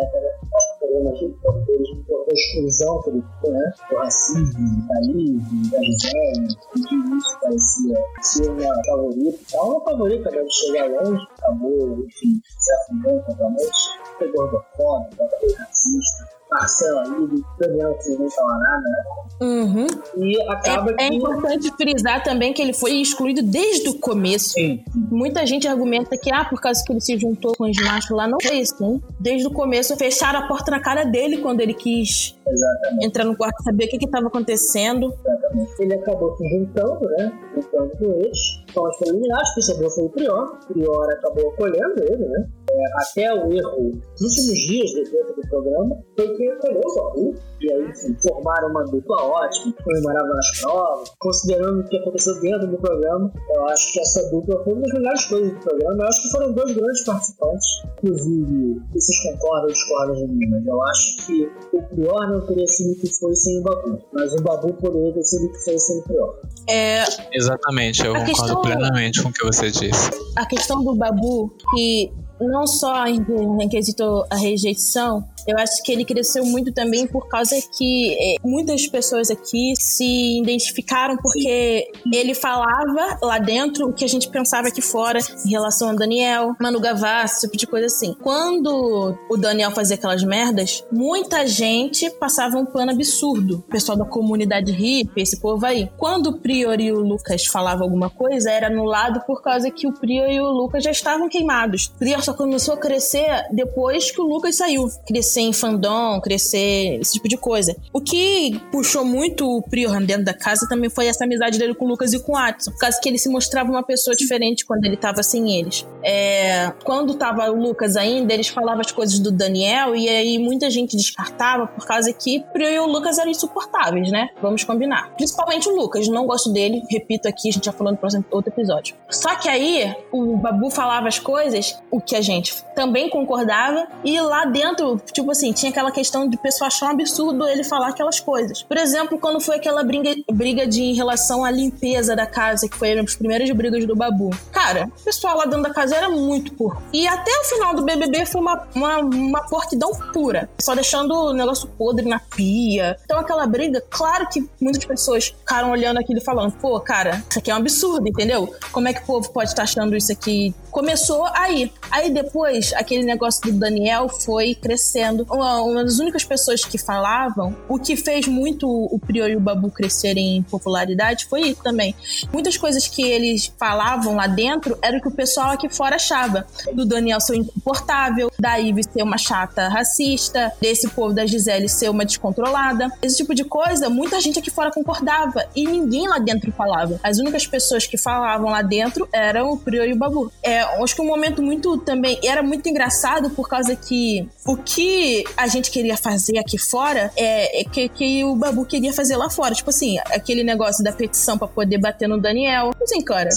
acho o em torno da exclusão que ele ficou, né? Do racismo, Liv, da Gisele, e que isso parecia ser uma favorita. Então, uma favorita deve chegar longe, acabou, enfim, se afundando totalmente, foi gordofóbico, foi racista Marcelo aí, Daniel que nem falar nada, né? Uhum. E acaba é, que... é importante frisar também que ele foi excluído desde o começo. Sim. Muita gente argumenta que, ah, por causa que ele se juntou com os machos lá, não foi isso, hein? Desde o começo, fecharam a porta na cara dele quando ele quis Exatamente. entrar no quarto saber o que estava acontecendo. Exatamente. Ele acabou se juntando, né? Juntando com eles. Então, as preliminares, que sobrou foi o Prior. O Prior acabou acolhendo ele, né? É, até o erro, nos últimos dias depois do programa, foi que acolheu o Babu. E aí, enfim, formaram uma dupla ótima, comemoravam nas provas. Considerando o que aconteceu dentro do programa, eu acho que essa dupla foi uma das melhores coisas do programa. Eu acho que foram dois grandes participantes. Inclusive, vocês concordam ou discordam de mim, mas eu acho que o Prior não teria sido o que foi sem o Babu. Mas o Babu poderia ter sido o que foi sem o Prior. É, Exatamente, eu A concordo questão- plenamente com o que você disse. a questão do Babu, que não só em, quesito a rejeição, eu acho que ele cresceu muito também por causa que eh, muitas pessoas aqui se identificaram porque ele falava lá dentro o que a gente pensava aqui fora em relação a Daniel, Manu Gavassi, esse tipo de coisa assim. Quando o Daniel fazia aquelas merdas, muita gente passava um pano absurdo. O pessoal da comunidade hippie, esse povo aí. Quando o Prior e o Lucas falavam alguma coisa, era anulado por causa que o Prior e o Lucas já estavam queimados. O Prior só começou a crescer depois que o Lucas saiu. Crescer em fandom, crescer esse tipo de coisa. O que puxou muito o Prior dentro da casa também foi essa amizade dele com o Lucas e com o Atson. Por causa que ele se mostrava uma pessoa diferente quando ele tava sem eles. É, quando tava o Lucas ainda, eles falavam as coisas do Daniel e aí muita gente descartava por causa que Prior e o Lucas eram insuportáveis, né? Vamos combinar. Principalmente o Lucas, não gosto dele, repito aqui, a gente já falou no próximo outro episódio. Só que aí o Babu falava as coisas, o que a gente também concordava, e lá dentro, tipo assim, tinha aquela questão de pessoa achar um absurdo ele falar aquelas coisas. Por exemplo, quando foi aquela briga, briga de em relação à limpeza da casa, que foi uma das primeiras brigas do Babu. Cara, o pessoal lá dentro da casa era muito porco. E até o final do BBB foi uma, uma, uma porquidão pura. Só deixando o negócio podre na pia. Então aquela briga, claro que muitas pessoas ficaram olhando aquilo e falando, pô, cara, isso aqui é um absurdo, entendeu? Como é que o povo pode estar achando isso aqui? Começou aí. Aí depois, aquele negócio do Daniel foi crescendo. Uma, uma das únicas pessoas que falavam, o que fez muito o Prior e o Babu crescerem em popularidade foi isso também. Muitas coisas que eles falavam lá dentro era o que o pessoal aqui fora achava. Do Daniel ser insuportável, da Ivy ser uma chata racista, desse povo da Gisele ser uma descontrolada. Esse tipo de coisa, muita gente aqui fora concordava e ninguém lá dentro falava. As únicas pessoas que falavam lá dentro eram o Prior e o Babu. É, acho que um momento muito também era muito engraçado por causa que o que a gente queria fazer aqui fora é, é que, que o Babu queria fazer lá fora. Tipo assim, aquele negócio da petição pra poder bater no Daniel. Assim, cara,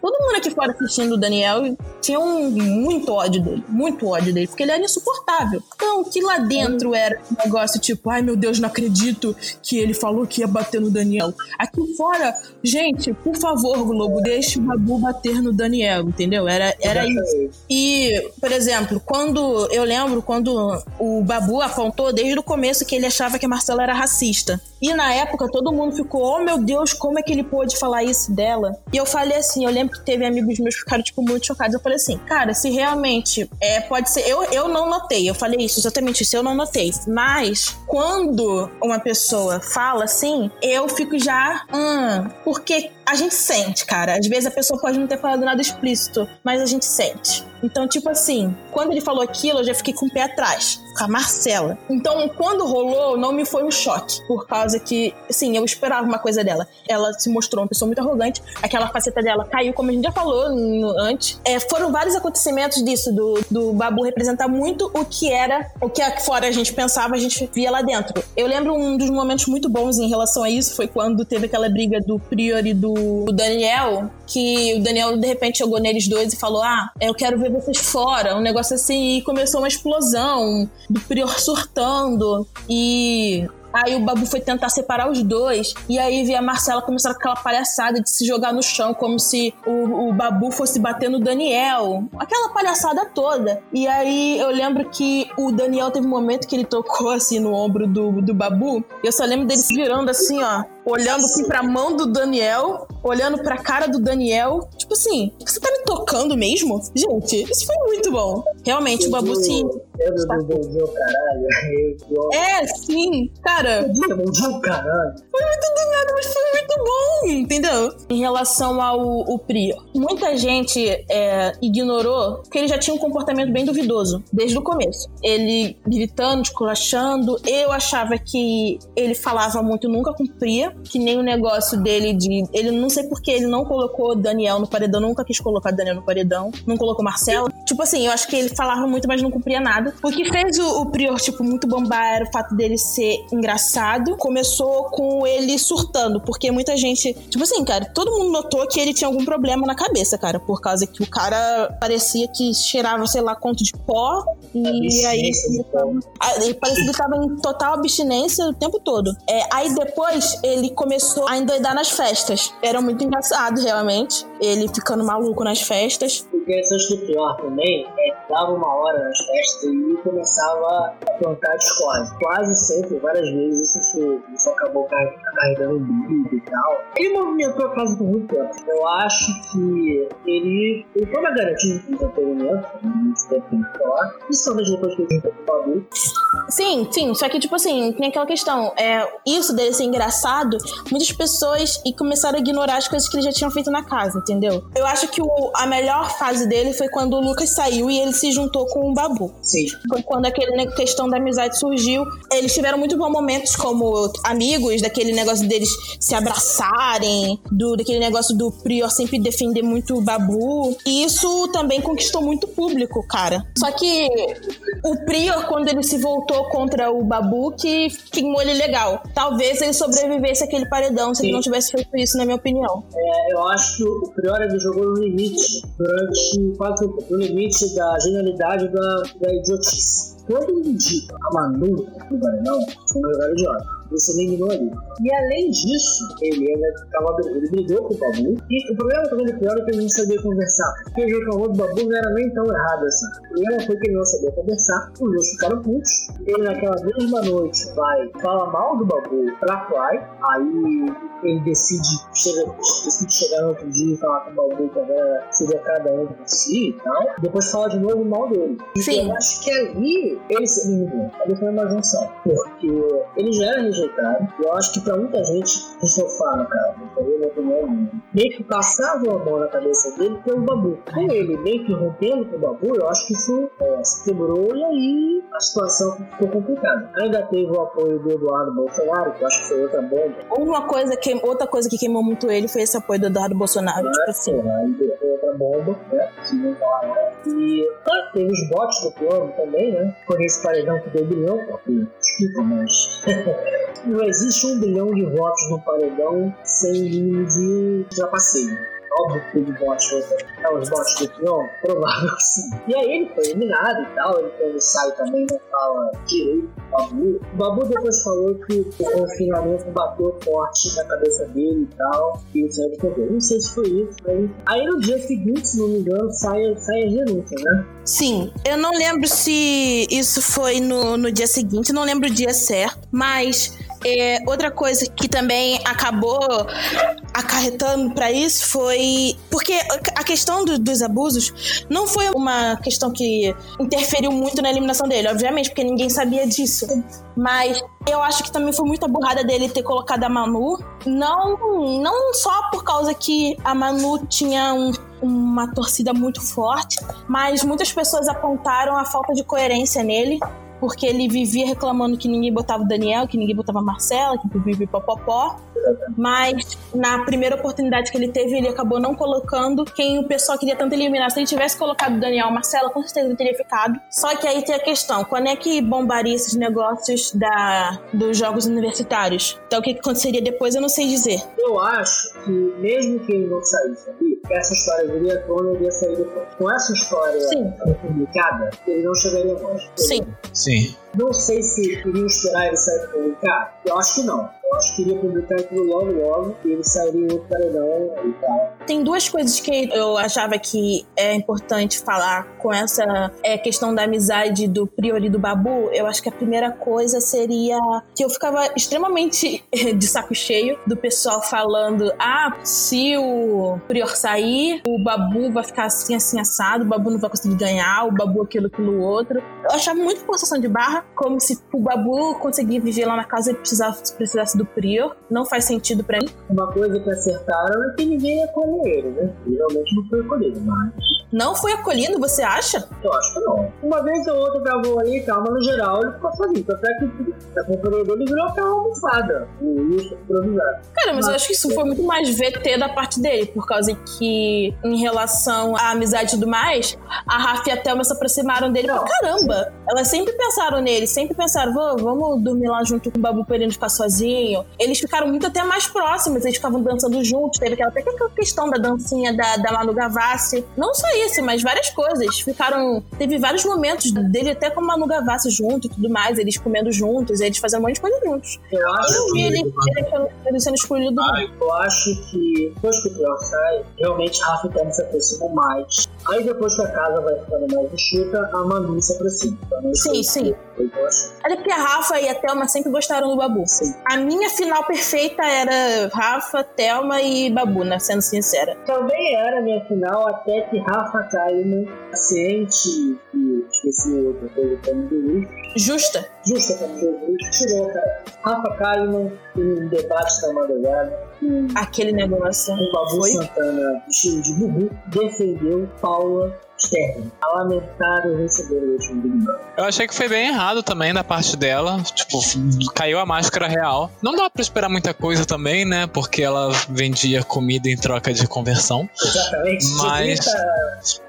todo mundo aqui fora assistindo o Daniel tinha um muito ódio dele, muito ódio dele, porque ele era insuportável. Então, o que lá dentro era um negócio tipo, ai meu Deus, não acredito que ele falou que ia bater no Daniel. Aqui fora, gente, por favor, Globo, deixe o Babu bater no Daniel, entendeu? Era, era isso. E, por exemplo, quando eu lembro quando o Babu apontou desde o começo que ele achava que a Marcela era racista. E na época todo mundo ficou, oh meu Deus, como é que ele pôde falar isso dela? E eu falei assim, eu lembro que teve amigos meus que ficaram, tipo, muito chocados. Eu falei assim, cara, se realmente é, pode ser. Eu, eu não notei, eu falei isso, exatamente isso, eu não notei. Mas quando uma pessoa fala assim, eu fico já. Hum, porque a gente sente, cara. Às vezes a pessoa pode não ter falado nada explícito, mas a gente sente. Então, tipo assim, quando ele falou aquilo, eu já fiquei com o pé atrás, com a Marcela. Então, quando rolou, não me foi um choque, por causa que, assim, eu esperava uma coisa dela. Ela se mostrou uma pessoa muito arrogante, aquela faceta dela caiu, como a gente já falou antes. É, foram vários acontecimentos disso, do, do Babu representar muito o que era, o que fora a gente pensava, a gente via lá dentro. Eu lembro um dos momentos muito bons em relação a isso, foi quando teve aquela briga do Prior e do, do Daniel, que o Daniel de repente chegou neles dois e falou: Ah, eu quero ver vocês fora, um negócio assim, e começou uma explosão do Prior surtando e Aí o Babu foi tentar separar os dois. E aí vi a Marcela começar aquela palhaçada de se jogar no chão, como se o, o Babu fosse bater no Daniel. Aquela palhaçada toda. E aí eu lembro que o Daniel teve um momento que ele tocou assim no ombro do, do Babu. Eu só lembro dele se virando assim, ó olhando assim pra mão do Daniel, olhando pra cara do Daniel. Tipo assim, você tá me tocando mesmo? Gente, isso foi muito bom. Realmente, o Babu sim. É, sim, cara. Foi muito do nada, mas foi muito bom, entendeu? Em relação ao o Prior. Muita gente é, ignorou que ele já tinha um comportamento bem duvidoso, desde o começo. Ele gritando, esculachando. Eu achava que ele falava muito, nunca cumpria que nem o negócio dele de. Ele não sei porque ele não colocou Daniel no paredão, nunca quis colocar Daniel no paredão, não colocou Marcelo. Tipo assim, eu acho que ele falava muito, mas não cumpria nada. O que fez o, o Prior, tipo, muito bombar era o fato dele ser engraçado. Começou com ele surtando, porque muita gente. Tipo assim, cara, todo mundo notou que ele tinha algum problema na cabeça, cara, por causa que o cara parecia que cheirava, sei lá, quanto de pó. E aí ele, tava, ele parecia que ele tava em total abstinência o tempo todo. É, aí depois ele começou a endoidar nas festas. Era muito engraçado, realmente. Ele ficando maluco nas festas. O interessante do pior também é que dava uma hora nas festas e começava a plantar discórdia. Quase sempre, várias vezes, isso, isso acabou carregando vídeo e tal. Ele movimentou a casa por muito tempo. Eu acho que ele, ele foi uma garantia de entretenimento, muito tempo que falar, principalmente depois que ele juntou com o Babu. Sim, sim, só que, tipo assim, tem aquela questão, é, isso dele ser engraçado muitas pessoas e começaram a ignorar as coisas que ele já tinha feito na casa, entendeu? Eu acho que o, a melhor fase dele foi quando o Lucas saiu e ele se juntou com o Babu. Sim. Foi quando aquele né, questão da amizade surgiu. Eles tiveram muito bons momentos como amigos, daquele negócio deles se abraçarem, do daquele negócio do Prior sempre defender muito o Babu. E isso também conquistou muito público, cara. Só que o Prior, quando ele se voltou contra o Babu, que queimou ele legal. Talvez ele sobrevivesse aquele paredão se Sim. ele não tivesse feito isso, na minha opinião. É, eu acho que o Prior ele jogou no limite durante quase o limite da genialidade da, da idiotice. Quando ele indica a Manu no paredão, foi uma jogada idiota você eliminou ali. E além disso, ele ainda tava, ele brigou com o Babu. E o problema também do pior é que ele não sabia conversar. Porque ele reclamou do Babu não era nem tão errado assim. O problema foi que ele não sabia conversar, os dois ficaram putos. Ele naquela mesma noite vai, fala mal do Babu pra Fly, aí ele decide, chega, decide chegar no outro dia e falar com o Babu que agora seria cada um por si e tal. Depois fala de novo mal dele. Sim. Eu acho que ali ele se eliminou. Ali foi uma junção. Porque ele já era rejeitado. Eu acho que pra muita gente, isso eu falo, cara? Minha opinião, meio que passava a mão na cabeça dele pelo Babu. Com ele meio que rompendo com o Babu, eu acho que isso é, se quebrou e aí a situação ficou complicada. Ainda teve o apoio do Eduardo Bolsonaro, que eu acho que foi outra bomba. Uma coisa que, outra coisa que queimou muito ele foi esse apoio do Eduardo Bolsonaro. Ah, tipo assim. Aí foi outra bomba, né? E ah, teve os bots do plano também, né? Foi esse paredão que deu bilhão, porque, mas não existe um bilhão de votos no paredão sem mínimo de trapaceio. Óbvio que teve bots, né? os bots do Pion, provável que sim. E aí ele foi eliminado e tal, ele quando sai também não fala direito do Babu. O Babu depois falou que o confinamento bateu forte na cabeça dele e tal, e ele saiu de poder. Não sei se foi isso, mas... Aí no dia seguinte, se não me engano, sai, sai a denúncia, né? Sim, eu não lembro se isso foi no, no dia seguinte, não lembro o dia certo, mas é, outra coisa que também acabou acarretando para isso foi porque a questão do, dos abusos não foi uma questão que interferiu muito na eliminação dele, obviamente, porque ninguém sabia disso. Mas eu acho que também foi muita burrada dele ter colocado a Manu. Não, não só por causa que a Manu tinha um, uma torcida muito forte, mas muitas pessoas apontaram a falta de coerência nele porque ele vivia reclamando que ninguém botava o Daniel, que ninguém botava a Marcela, que vivia popopó. Mas na primeira oportunidade que ele teve, ele acabou não colocando quem o pessoal queria tanto eliminar. Se ele tivesse colocado Daniel Marcela, com certeza ele teria ficado. Só que aí tem a questão: quando é que bombaria esses negócios da, dos jogos universitários? Então o que aconteceria depois eu não sei dizer. Eu acho que mesmo que ele não saísse ali, essa história viria à tona e ia sair depois. Com essa história Sim. publicada, ele não chegaria longe. Sim. Sim. Não sei se iriam esperar ele sair publicado. Eu acho que não. Acho que iria publicar aquilo logo, logo, e ele sairia em outro paredão e tal. Tem duas coisas que eu achava que é importante falar com essa é, questão da amizade do Prior e do Babu. Eu acho que a primeira coisa seria que eu ficava extremamente [laughs] de saco cheio do pessoal falando: ah, se o Prior sair, o Babu vai ficar assim, assim, assado, o Babu não vai conseguir ganhar, o Babu aquilo, aquilo outro. Eu achava muito forçação de barra, como se o Babu conseguir viver lá na casa e precisasse, precisasse do Prior. Não faz sentido pra mim. Uma coisa que acertaram é que ninguém ia colher ele, né? Ele realmente não foi acolhido, mas Não foi acolhido, você acha? eu acho que não. Uma vez ou outra gravou ali e tal, mas no geral ele ficou sozinho. Tanto é que a companhia dele virou aquela almofada. O isso improvisado. Cara, mas eu acho que isso foi muito mais VT da parte dele, por causa que, em relação à amizade e tudo mais, a Rafa e a Thelma se aproximaram dele Não. pra caramba. Elas sempre pensaram nele, sempre pensaram, "Vô, vamos dormir lá junto com o Babu pra ele não ficar sozinho. Eles ficaram muito até mais próximos, eles ficavam dançando juntos. Teve aquela, até aquela questão da dancinha da, da Manu Gavassi. Não só isso, mas várias coisas. Ficaram. Teve vários momentos dele até com a Manu Gavassi junto e tudo mais, eles comendo juntos, eles fazendo um monte de coisa juntos. Eu acho que. ele, ele, sendo escolhido do Ah, eu acho que depois que o Pior sai, realmente Rafa e Thelma se aproximam mais. Aí depois que a casa vai ficando mais enxuta, a Manu se aproxima. Então, Sim, foi- sim. foi que. Até porque a Rafa e a Thelma sempre gostaram do Babu. Sim. A minha final perfeita era Rafa, Thelma e Babu, né? Sendo sincera. Também era a minha final até que Rafa Kalimann, ciente e esqueci outra coisa Jesus, Justa. justa como Jesus, tirou cara. Rafa Kalimann em um debate da madrugada, um, Aquele negócio. um Babu Foi? Santana vestido de Bubu defendeu Paula Sterling, a lamentável do último Big Brother. Eu achei que foi bem errado também da parte dela. Tipo, caiu a máscara real. Não dá pra esperar muita coisa também, né? Porque ela vendia comida em troca de conversão. Exatamente. Mas-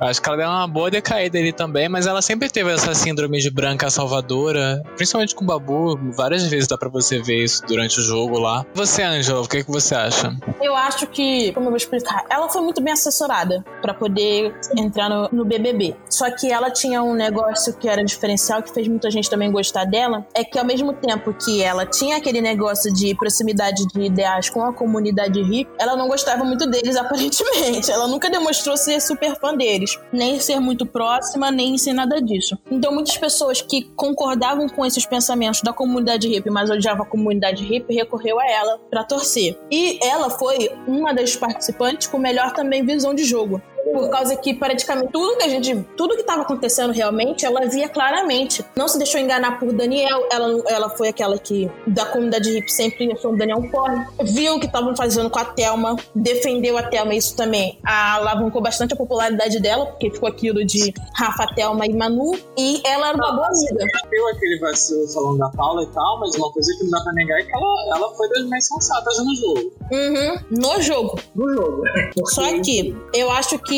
Acho que ela deu uma boa decaída ali também, mas ela sempre teve essa síndrome de branca salvadora, principalmente com o Babu. Várias vezes dá pra você ver isso durante o jogo lá. Você, Angela, o que, que você acha? Eu acho que, como eu vou explicar, ela foi muito bem assessorada pra poder entrar no, no BBB. Só que ela tinha um negócio que era diferencial, que fez muita gente também gostar dela, é que ao mesmo tempo que ela tinha aquele negócio de proximidade de ideais com a comunidade hippie, ela não gostava muito deles [laughs] aparentemente. Ela nunca demonstrou ser super fã deles, nem ser muito próxima, nem ser nada disso. Então muitas pessoas que concordavam com esses pensamentos da comunidade hippie, mas odiavam a comunidade hippie, recorreu a ela pra torcer. E ela foi uma das participantes com melhor também visão de jogo. Por causa que praticamente tudo que a gente. Tudo que estava acontecendo realmente, ela via claramente. Não se deixou enganar por Daniel. Ela, ela foi aquela que, da comunidade hip, sempre achou o Daniel um porre. Viu o que estavam fazendo com a Thelma. Defendeu a Thelma. Isso também alavancou bastante a popularidade dela, porque ficou aquilo de Rafa, Thelma e Manu. E ela era uma boa amiga. Deu aquele vacilo falando da Paula e tal, mas uma coisa que não dá pra negar é que ela, ela foi das mais sensatas no jogo. Uhum, no jogo. no jogo. Só que eu acho que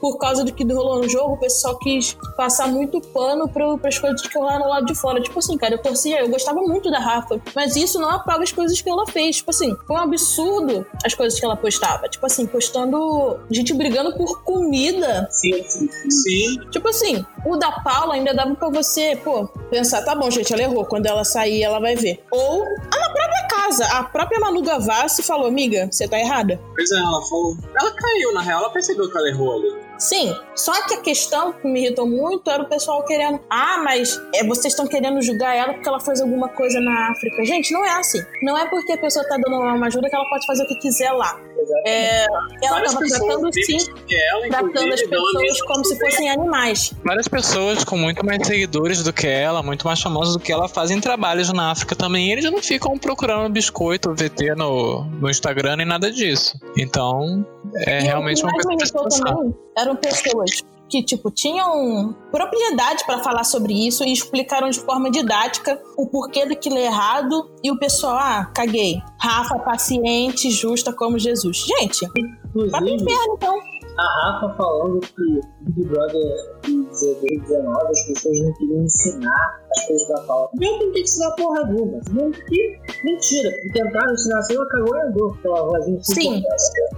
por causa do que rolou no jogo, o pessoal quis passar muito pano pro, pras coisas que rolaram lá de fora. Tipo assim, cara, eu torcia, eu gostava muito da Rafa, mas isso não apaga as coisas que ela fez. Tipo assim, foi um absurdo as coisas que ela postava. Tipo assim, postando gente brigando por comida. Sim, sim, Tipo assim, o da Paula ainda dava pra você, pô, pensar, tá bom, gente, ela errou. Quando ela sair, ela vai ver. Ou na própria casa, a própria Manu Gavassi falou, amiga, você tá errada. pois é, ela falou. Ela caiu, na real, ela percebeu que ela errou ali. Sim, só que a questão que me irritou muito era o pessoal querendo. Ah, mas é, vocês estão querendo julgar ela porque ela fez alguma coisa na África. Gente, não é assim. Não é porque a pessoa tá dando uma ajuda que ela pode fazer o que quiser lá. É, ela Várias tava pessoas tratando sim, ela, tratando as pessoas como se fossem animais. Várias pessoas com muito mais seguidores do que ela, muito mais famosas do que ela, fazem trabalhos na África também. E eles não ficam procurando biscoito, VT no, no Instagram nem nada disso. Então, é E realmente o uma que coisa mais me pra pensar. também eram pessoas que, tipo, tinham propriedade para falar sobre isso e explicaram de forma didática o porquê daquilo é errado e o pessoal, ah, caguei. Rafa, paciente, justa como Jesus. Gente, vai pro inferno então. A Rafa falando que Big Brother de 2019 as pessoas não queriam ensinar as coisas pra Paula. Nem tem que ensinar porra que mentira. Tentaram ensinar assim, ela cagou e andou. Aquela vozinha Sim.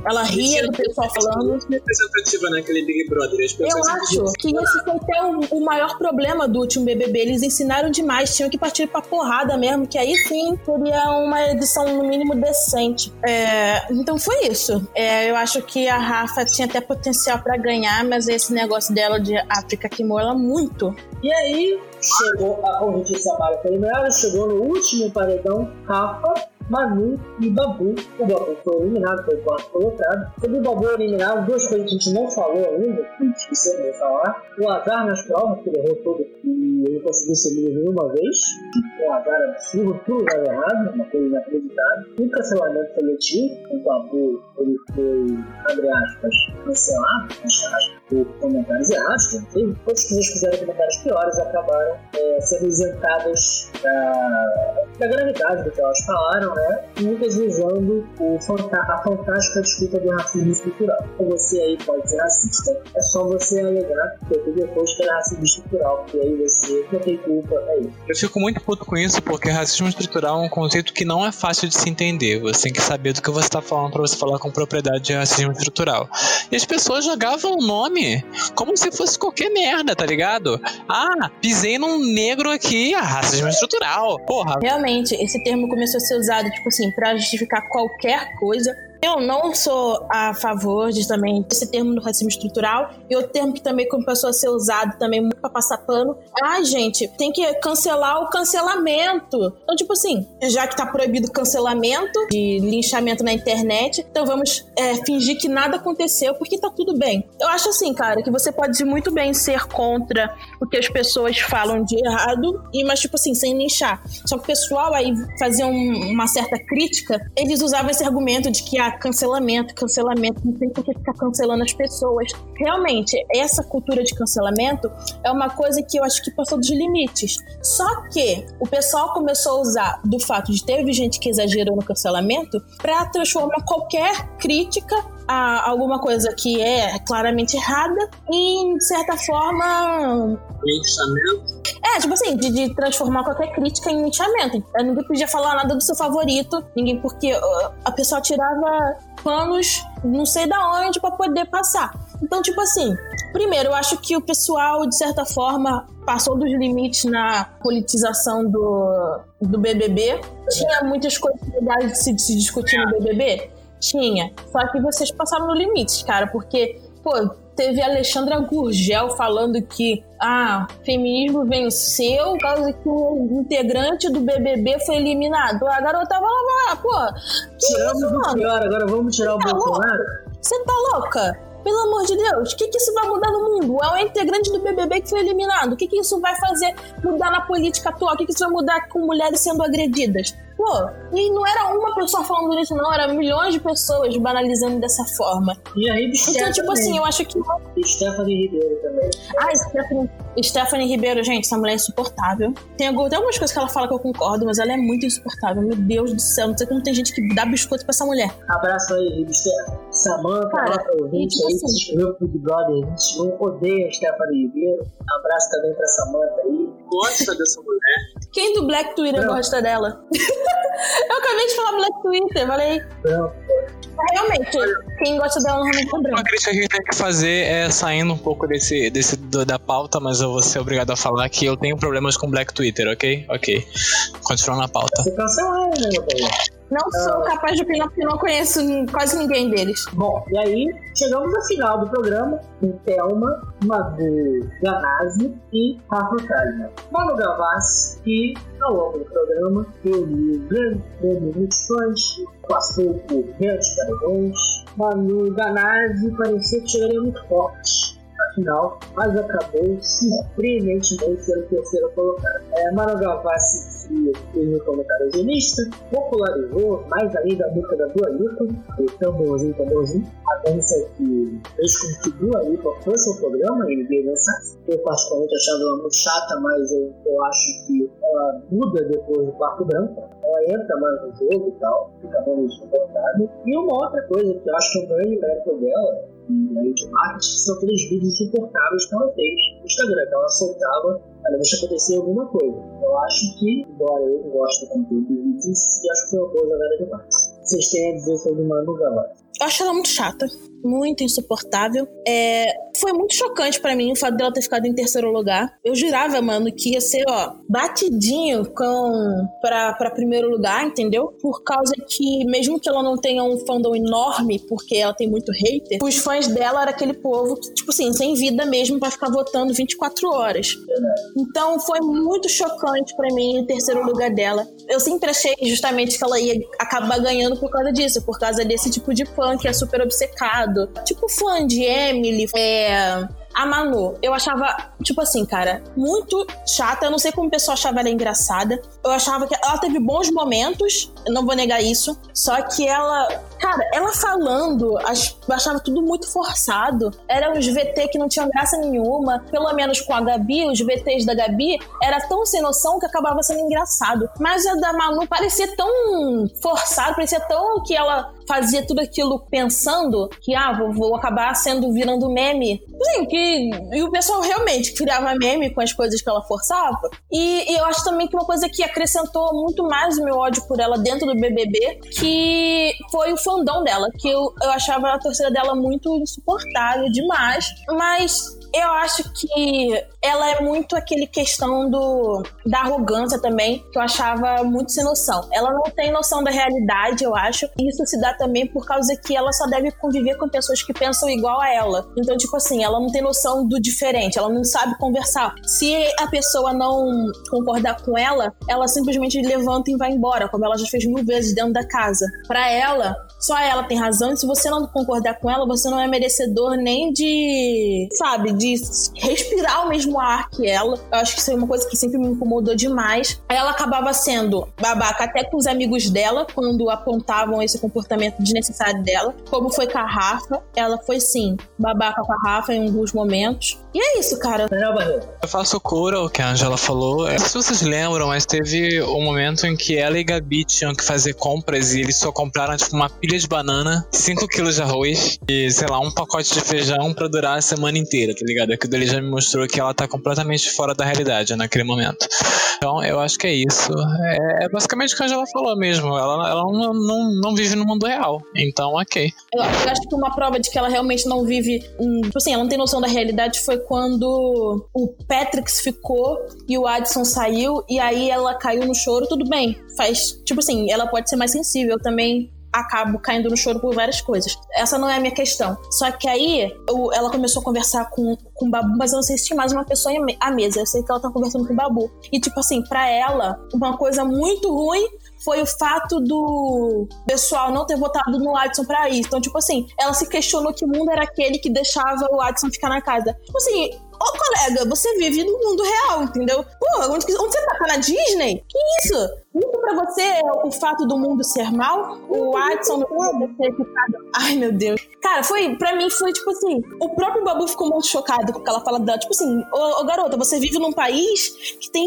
Ela ria do pessoal falando. representativa naquele Big Brother. As Eu acho que esse foi até o, o maior problema do último BBB. Eles ensinaram demais, tinham que partir pra porrada mesmo, que aí sim seria uma edição no mínimo decente. É, então foi isso. É, eu acho que a Rafa tinha até potencial pra ganhar, mas esse negócio dela de África queimou ela muito. E aí, chegou a conjuntura Samara eliminada, chegou no último paredão, Rafa, Manu e Babu. O Babu foi eliminado, foi quarto colocado. Sobre o Babu eliminado, duas coisas que a gente não falou ainda, que esqueceu de falar. O azar nas provas, que ele errou tudo e ele conseguiu ser livre nenhuma vez. Um azar absurdo, tudo dava errado, uma coisa inacreditável. O cancelamento seletivo, o Babu, ele foi, abre aspas, cancelado, fecha aspas, por comentários errados, não sei. Outras pessoas fizeram comentários piores acabaram é, sendo isentadas da, da gravidade do que elas falaram, né? Muitas usando o fanta a fantástica desculpa do racismo estrutural. Então você aí pode ser racista, é só você alegar que depois que é racismo estrutural, porque aí você não tem culpa, é isso. Eu fico muito puto com isso porque racismo estrutural é um conceito que não é fácil de se entender. Você tem que saber do que você está falando para você falar com propriedade de racismo estrutural. E as pessoas jogavam o nome como se fosse qualquer merda, tá ligado? Ah, pisei num negro aqui, ah, racismo estrutural. Porra, Realmente, esse termo começou a ser usado, tipo assim, pra justificar qualquer coisa. Eu não sou a favor de também desse termo do racismo estrutural. E outro termo que também começou a ser usado também muito pra passar pano. Ai, gente, tem que cancelar o cancelamento. Então, tipo assim, já que tá proibido cancelamento de linchamento na internet, então vamos é, fingir que nada aconteceu, porque tá tudo bem. Eu acho assim, cara, que você pode muito bem ser contra o que as pessoas falam de errado, e mas, tipo assim, sem linchar. Só que o pessoal aí fazia um- uma certa crítica, eles usavam esse argumento de que, ah, cancelamento, cancelamento, não tem por que ficar cancelando as pessoas. Realmente, essa cultura de cancelamento é uma coisa que eu acho que passou dos limites. Só que o pessoal começou a usar do fato de ter gente que exagerou no cancelamento para transformar qualquer crítica a alguma coisa que é claramente errada em, de certa forma, linchamento. é, tipo assim, de, de transformar qualquer crítica em linchamento. Eh, Ninguém podia falar nada do seu favorito, ninguém, porque a pessoa tirava panos não sei da onde pra poder passar. Então, tipo assim, primeiro, eu acho que o pessoal, de certa forma, passou dos limites na politização do, do BBB. Tinha muitas coisas legais de se, de se discutir no BBB? Tinha. Só que vocês passaram no limite, cara, porque, pô, teve a Alexandra Gurgel falando que ah, feminismo venceu por causa que um integrante do BBB foi eliminado. A garota tava lá, pô, Tiramos isso, o pior, agora vamos tirar o Tá? Bolsonaro? Você tá louca? Pelo amor de Deus, o que, que isso vai mudar no mundo? É um integrante do BBB que foi eliminado. O que, que isso vai fazer mudar na política atual? O que, que isso vai mudar com mulheres sendo agredidas? Pô, e não era uma pessoa falando isso, não, era milhões de pessoas banalizando dessa forma. E aí, Então, tipo assim, eu acho que. Stephanie Ribeiro também. Ai, Stephanie, Stephanie Ribeiro, gente, essa mulher é insuportável. Tem, algu- tem algumas coisas que ela fala que eu concordo, mas ela é muito insuportável. Meu Deus do céu, não sei como tem gente que dá biscoito pra essa mulher. Abraço aí, Stephanie. Samanta, Cara, nossa ouvinte e aí, tipo que assim- se inscreveu pro Big Brother 21, odeia a Stephanie Ribeiro. Abraço também pra Samanta aí. Gosta dessa mulher. Quem do Black Twitter Não. gosta dela? [laughs] eu acabei de falar Black Twitter, falei. Não, Realmente, quem gosta dela normalmente é Uma branco. crítica que a gente tem que fazer é saindo um pouco desse, desse do- da pauta, mas eu vou ser obrigado a falar que eu tenho problemas com Black Twitter, ok? Ok. Continuando na pauta. você cancelou, né, meu? Não sou capaz de opinar porque não conheço quase ninguém deles. Bom, e aí chegamos ao final do programa com Thelma, Madu Ganazzi e Rafa Kalimann. Manu Gavassi, que ao longo do programa reuniu grande número de muitos fãs, passou por grandes paredões. Manu Ganazzi parecia que chegaria muito forte. Afinal, mas acabou surpreendentemente sendo terceiro colocado. É, Manu Gavassi que fez um comentário eugenista, popularizou mais ainda a música da Dua Lipa, o tamborzinho, tamborzinho, a dança que fez com que Dua Lipa fosse ao programa ninguém dançasse. Eu particularmente achava ela muito chata, mas eu, eu acho que ela muda depois do quarto branco. Ela entra mais no jogo e tal, fica menos suportável. E uma outra coisa que eu acho que é um grande mérito dela, e aí de marketing, são aqueles vídeos insuportáveis que ela fez no Instagram, que ela soltava cada vez que acontecia alguma coisa. Eu acho que, embora eu goste do conteúdo em si, acho que foi uma boa jogada de marketing. Vocês têm a dizer sobre Manu Gavassi? Eu acho ela muito chata, muito insuportável. É, foi muito chocante para mim o fato dela ter ficado em terceiro lugar. Eu jurava, mano, que ia ser, ó, batidinho com pra, pra primeiro lugar, entendeu? Por causa que, mesmo que ela não tenha um fandom enorme, porque ela tem muito hater, os fãs dela era aquele povo que, tipo assim, sem vida mesmo pra ficar votando 24 horas. Então foi muito chocante para mim o terceiro lugar dela. Eu sempre achei justamente que ela ia acabar ganhando por causa disso, por causa desse tipo de fã que é super obcecado. Tipo fã de Emily, é a Manu, eu achava, tipo assim, cara, muito chata. Eu não sei como o pessoal achava ela engraçada. Eu achava que ela teve bons momentos, eu não vou negar isso. Só que ela, cara, ela falando, eu achava tudo muito forçado. Era uns VT que não tinham graça nenhuma. Pelo menos com a Gabi, os VTs da Gabi, era tão sem noção que acabava sendo engraçado. Mas a da Manu parecia tão forçado, parecia tão que ela fazia tudo aquilo pensando que, ah, vou, vou acabar sendo virando meme. Sim, que e, o pessoal realmente criava meme com as coisas que ela forçava. E, e, eu acho também que uma coisa que acrescentou muito mais o meu ódio por ela dentro do BBB, que foi o fandom dela, que eu, eu achava a torcida dela muito insuportável demais. Mas eu acho que ela é muito aquele questão do da arrogância também, que eu achava muito sem noção. Ela não tem noção da realidade, eu acho. E isso se dá também por causa que ela só deve conviver com pessoas que pensam igual a ela. Então, tipo assim, ela não tem noção do diferente, ela não sabe conversar. Se a pessoa não concordar com ela, ela simplesmente levanta e vai embora, como ela já fez mil vezes dentro da casa. Para ela, só ela tem razão, e se você não concordar com ela, você não é merecedor nem de, sabe, de respirar o mesmo ar que ela. Eu acho que isso é uma coisa que sempre me incomodou demais. Ela acabava sendo babaca até com os amigos dela, quando apontavam esse comportamento desnecessário dela, como foi com a Rafa. Ela foi, sim, babaca com a Rafa em alguns momentos. E é isso, cara. Eu faço cura o que a Angela falou. Não sei se vocês lembram, mas teve um momento em que ela e Gabi tinham que fazer compras e eles só compraram, tipo, uma pilha de banana, 5 quilos de arroz e, sei lá, um pacote de feijão pra durar a semana inteira, tá ligado? Aquilo dele já me mostrou que ela tá completamente fora da realidade naquele momento. Então, eu acho que é isso. É, é basicamente o que a Angela falou mesmo. Ela, ela não, não, não vive no mundo real. Então, ok. Eu, acho que uma prova de que ela realmente não vive. Hum, tipo assim, ela não tem noção da realidade foi quando o Patrick ficou e o Addison saiu, e aí ela caiu no choro. Tudo bem, faz. Tipo assim, ela pode ser mais sensível também acabo caindo no choro por várias coisas. Essa não é a minha questão. Só que aí eu, ela começou a conversar com, com o Babu, mas eu não sei se tinha mais uma pessoa à mesa. Eu sei que ela tá conversando com o Babu. E, tipo assim, pra ela, uma coisa muito ruim foi o fato do pessoal não ter votado no Adson pra ir. Então, tipo assim, ela se questionou que mundo era aquele que deixava o Adson ficar na casa. Tipo assim, Ô, colega, você vive no mundo real, entendeu? Pô, onde, onde você tá? Tá na Disney? Que isso? Muito pra você é o fato do mundo ser mal? O Watson não pode ter ficado. Ai, meu Deus. Cara, foi. Pra mim foi tipo assim. O próprio Babu ficou muito chocado com aquela fala dela. Tipo assim, ô, ô garota, você vive num país que tem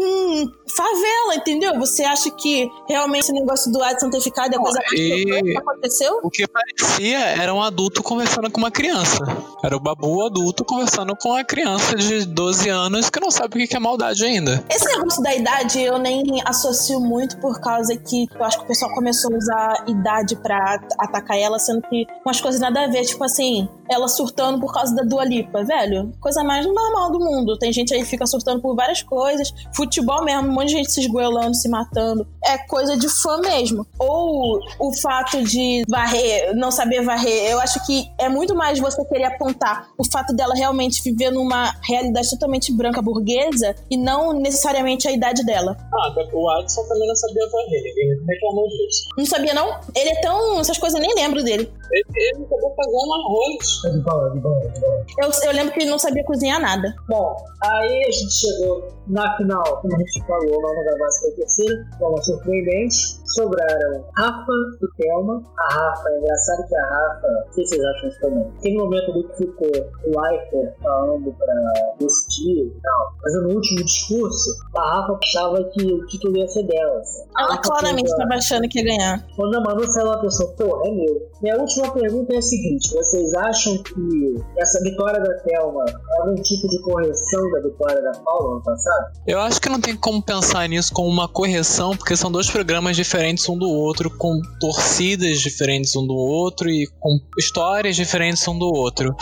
favela, entendeu? Você acha que realmente esse negócio do Watson ter ficado é a coisa mais que aconteceu? O que parecia era um adulto conversando com uma criança. Era o Babu adulto conversando com uma criança de 12 anos que não sabe o que é maldade ainda. Esse negócio da idade eu nem associo muito por causa que eu acho que o pessoal começou a usar idade para atacar ela, sendo que umas coisas nada a ver, tipo assim, ela surtando por causa da Dua Lipa, velho, coisa mais normal do mundo. Tem gente aí que fica surtando por várias coisas, futebol mesmo, um monte de gente se esgoelando, se matando. É coisa de fã mesmo. Ou o fato de varrer, não saber varrer, eu acho que é muito mais você querer apontar o fato dela realmente viver numa realidade totalmente branca burguesa e não necessariamente a idade dela. Ah, o Adson também não varrer, ninguém reclamou disso. Não sabia, não? Ele é tão. Essas coisas eu nem lembro dele. Ele, ele acabou fazendo arroz. É de boa, é de boa, é de boa. Eu, eu lembro que ele não sabia cozinhar nada. Bom, aí a gente chegou na final, como a gente falou, lá no Gavassi foi terceiro, forma surpreendente. Sobraram Rafa e Thelma. A Rafa, é engraçado que a Rafa, não sei se vocês acham isso também. Tem um momento ali que ficou o Leifert falando pra decidir e tal. Mas no último discurso, a Rafa achava que o título ia ser dela. Ela Rafa claramente estava achando que ia ganhar. quando a Manu saiu, ela pensou, pô, é meu. Minha última pergunta é a seguinte: vocês acham que essa vitória da Thelma é algum tipo de correção da vitória da Paula ano passado? Eu acho que não tem como pensar nisso como uma correção, porque são dois programas diferentes um do outro, com torcidas diferentes um do outro e com histórias diferentes um do outro.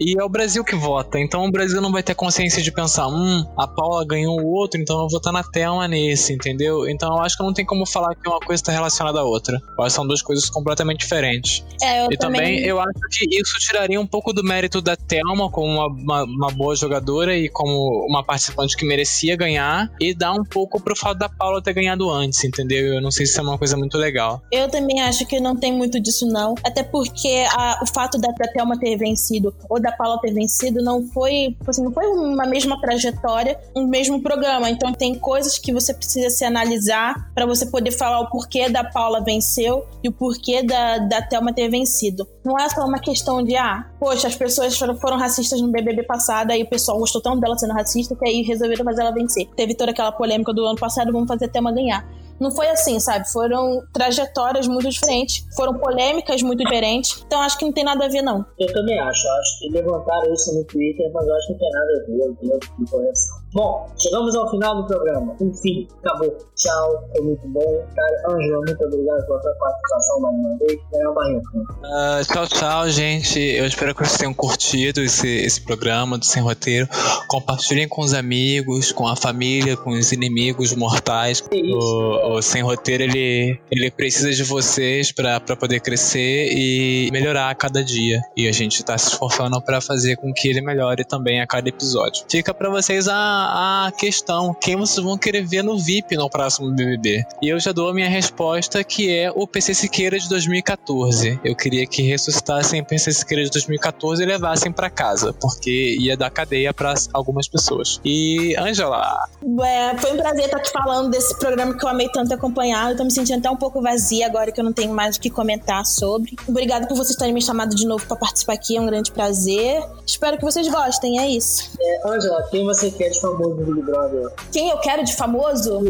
E é o Brasil que vota, então o Brasil não vai ter consciência de pensar, hum, a Paula ganhou o outro, então eu vou votar na Thelma nesse, entendeu? Então eu acho que não tem como falar que uma coisa está relacionada à outra. Que são duas coisas completamente diferentes. É, eu E também eu acho que isso tiraria um pouco do mérito da Thelma como uma, uma, uma boa jogadora e como uma participante que merecia ganhar, e dá um pouco pro fato da Paula ter ganhado antes, entendeu? Eu não sei se é uma coisa muito legal. Eu também acho que não tem muito disso, não. Até porque a- o fato da, da Thelma ter vencido ou da Paula ter vencido não foi, assim, não foi uma mesma trajetória, um mesmo programa. Então tem coisas que você precisa se analisar pra você poder falar o porquê da Paula venceu e o porquê da, da Thelma ter vencido. Não é só uma questão de, ah, poxa, as pessoas foram, foram racistas no BBB passado, aí o pessoal gostou tanto dela sendo racista que aí resolveram fazer ela vencer. Teve toda aquela polêmica do ano passado, vamos fazer a Thelma ganhar. Não foi assim, sabe? Foram trajetórias muito diferentes, foram polêmicas muito diferentes. Então acho que não tem nada a ver, não. Eu também acho. Acho que levantaram isso no Twitter, mas acho que não tem nada a ver. Eu tenho de correção. Bom, chegamos ao final do programa. Enfim, acabou. Tchau, foi muito bom. Cara, Ângela, muito obrigado pela sua participação mais uma vez. Daniel Barreto. Tchau, tchau, gente. Eu espero que vocês tenham curtido esse, esse programa do Sem Roteiro. Compartilhem com os amigos, com a família, com os inimigos mortais. O, o Sem Roteiro, ele, ele precisa de vocês pra poder crescer e melhorar a cada dia. E a gente tá se esforçando pra fazer com que ele melhore também a cada episódio. Fica pra vocês a, a questão: quem vocês vão querer ver no VIP no próximo BBB? E eu já dou a minha resposta, que é o PC Siqueira de 2014. Eu queria que ressuscitassem o PC Siqueira de 2014 e levassem pra casa, porque ia dar cadeia pra algumas pessoas. E, Angela, É, foi um prazer estar aqui falando desse programa que eu amei tanto acompanhar. Eu tô me sentindo até um pouco vazia agora que eu não tenho mais o que comentar sobre. Obrigada por vocês terem me chamado de novo pra participar aqui, é um grande prazer. Espero que vocês gostem, é isso. É, Ângela, quem você quer de famoso no Big Brother? Quem eu quero de famoso?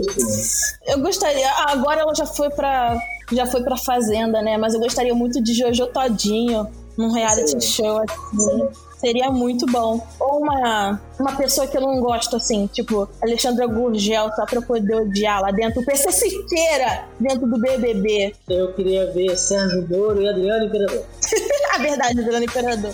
Eu gostaria. ah, Agora ela já foi pra. Já foi pra Fazenda, né? Mas eu gostaria muito de Jojo Todinho num reality Sim. show assim. Seria muito bom. Ou uma, uma pessoa que eu não gosto, assim, tipo Alexandra Gurgel, só pra eu poder odiar lá dentro. O PC Siqueira dentro do BBB. Eu queria ver Sérgio Moro e Adriano Imperador. [laughs] A verdade, Adriano Imperador.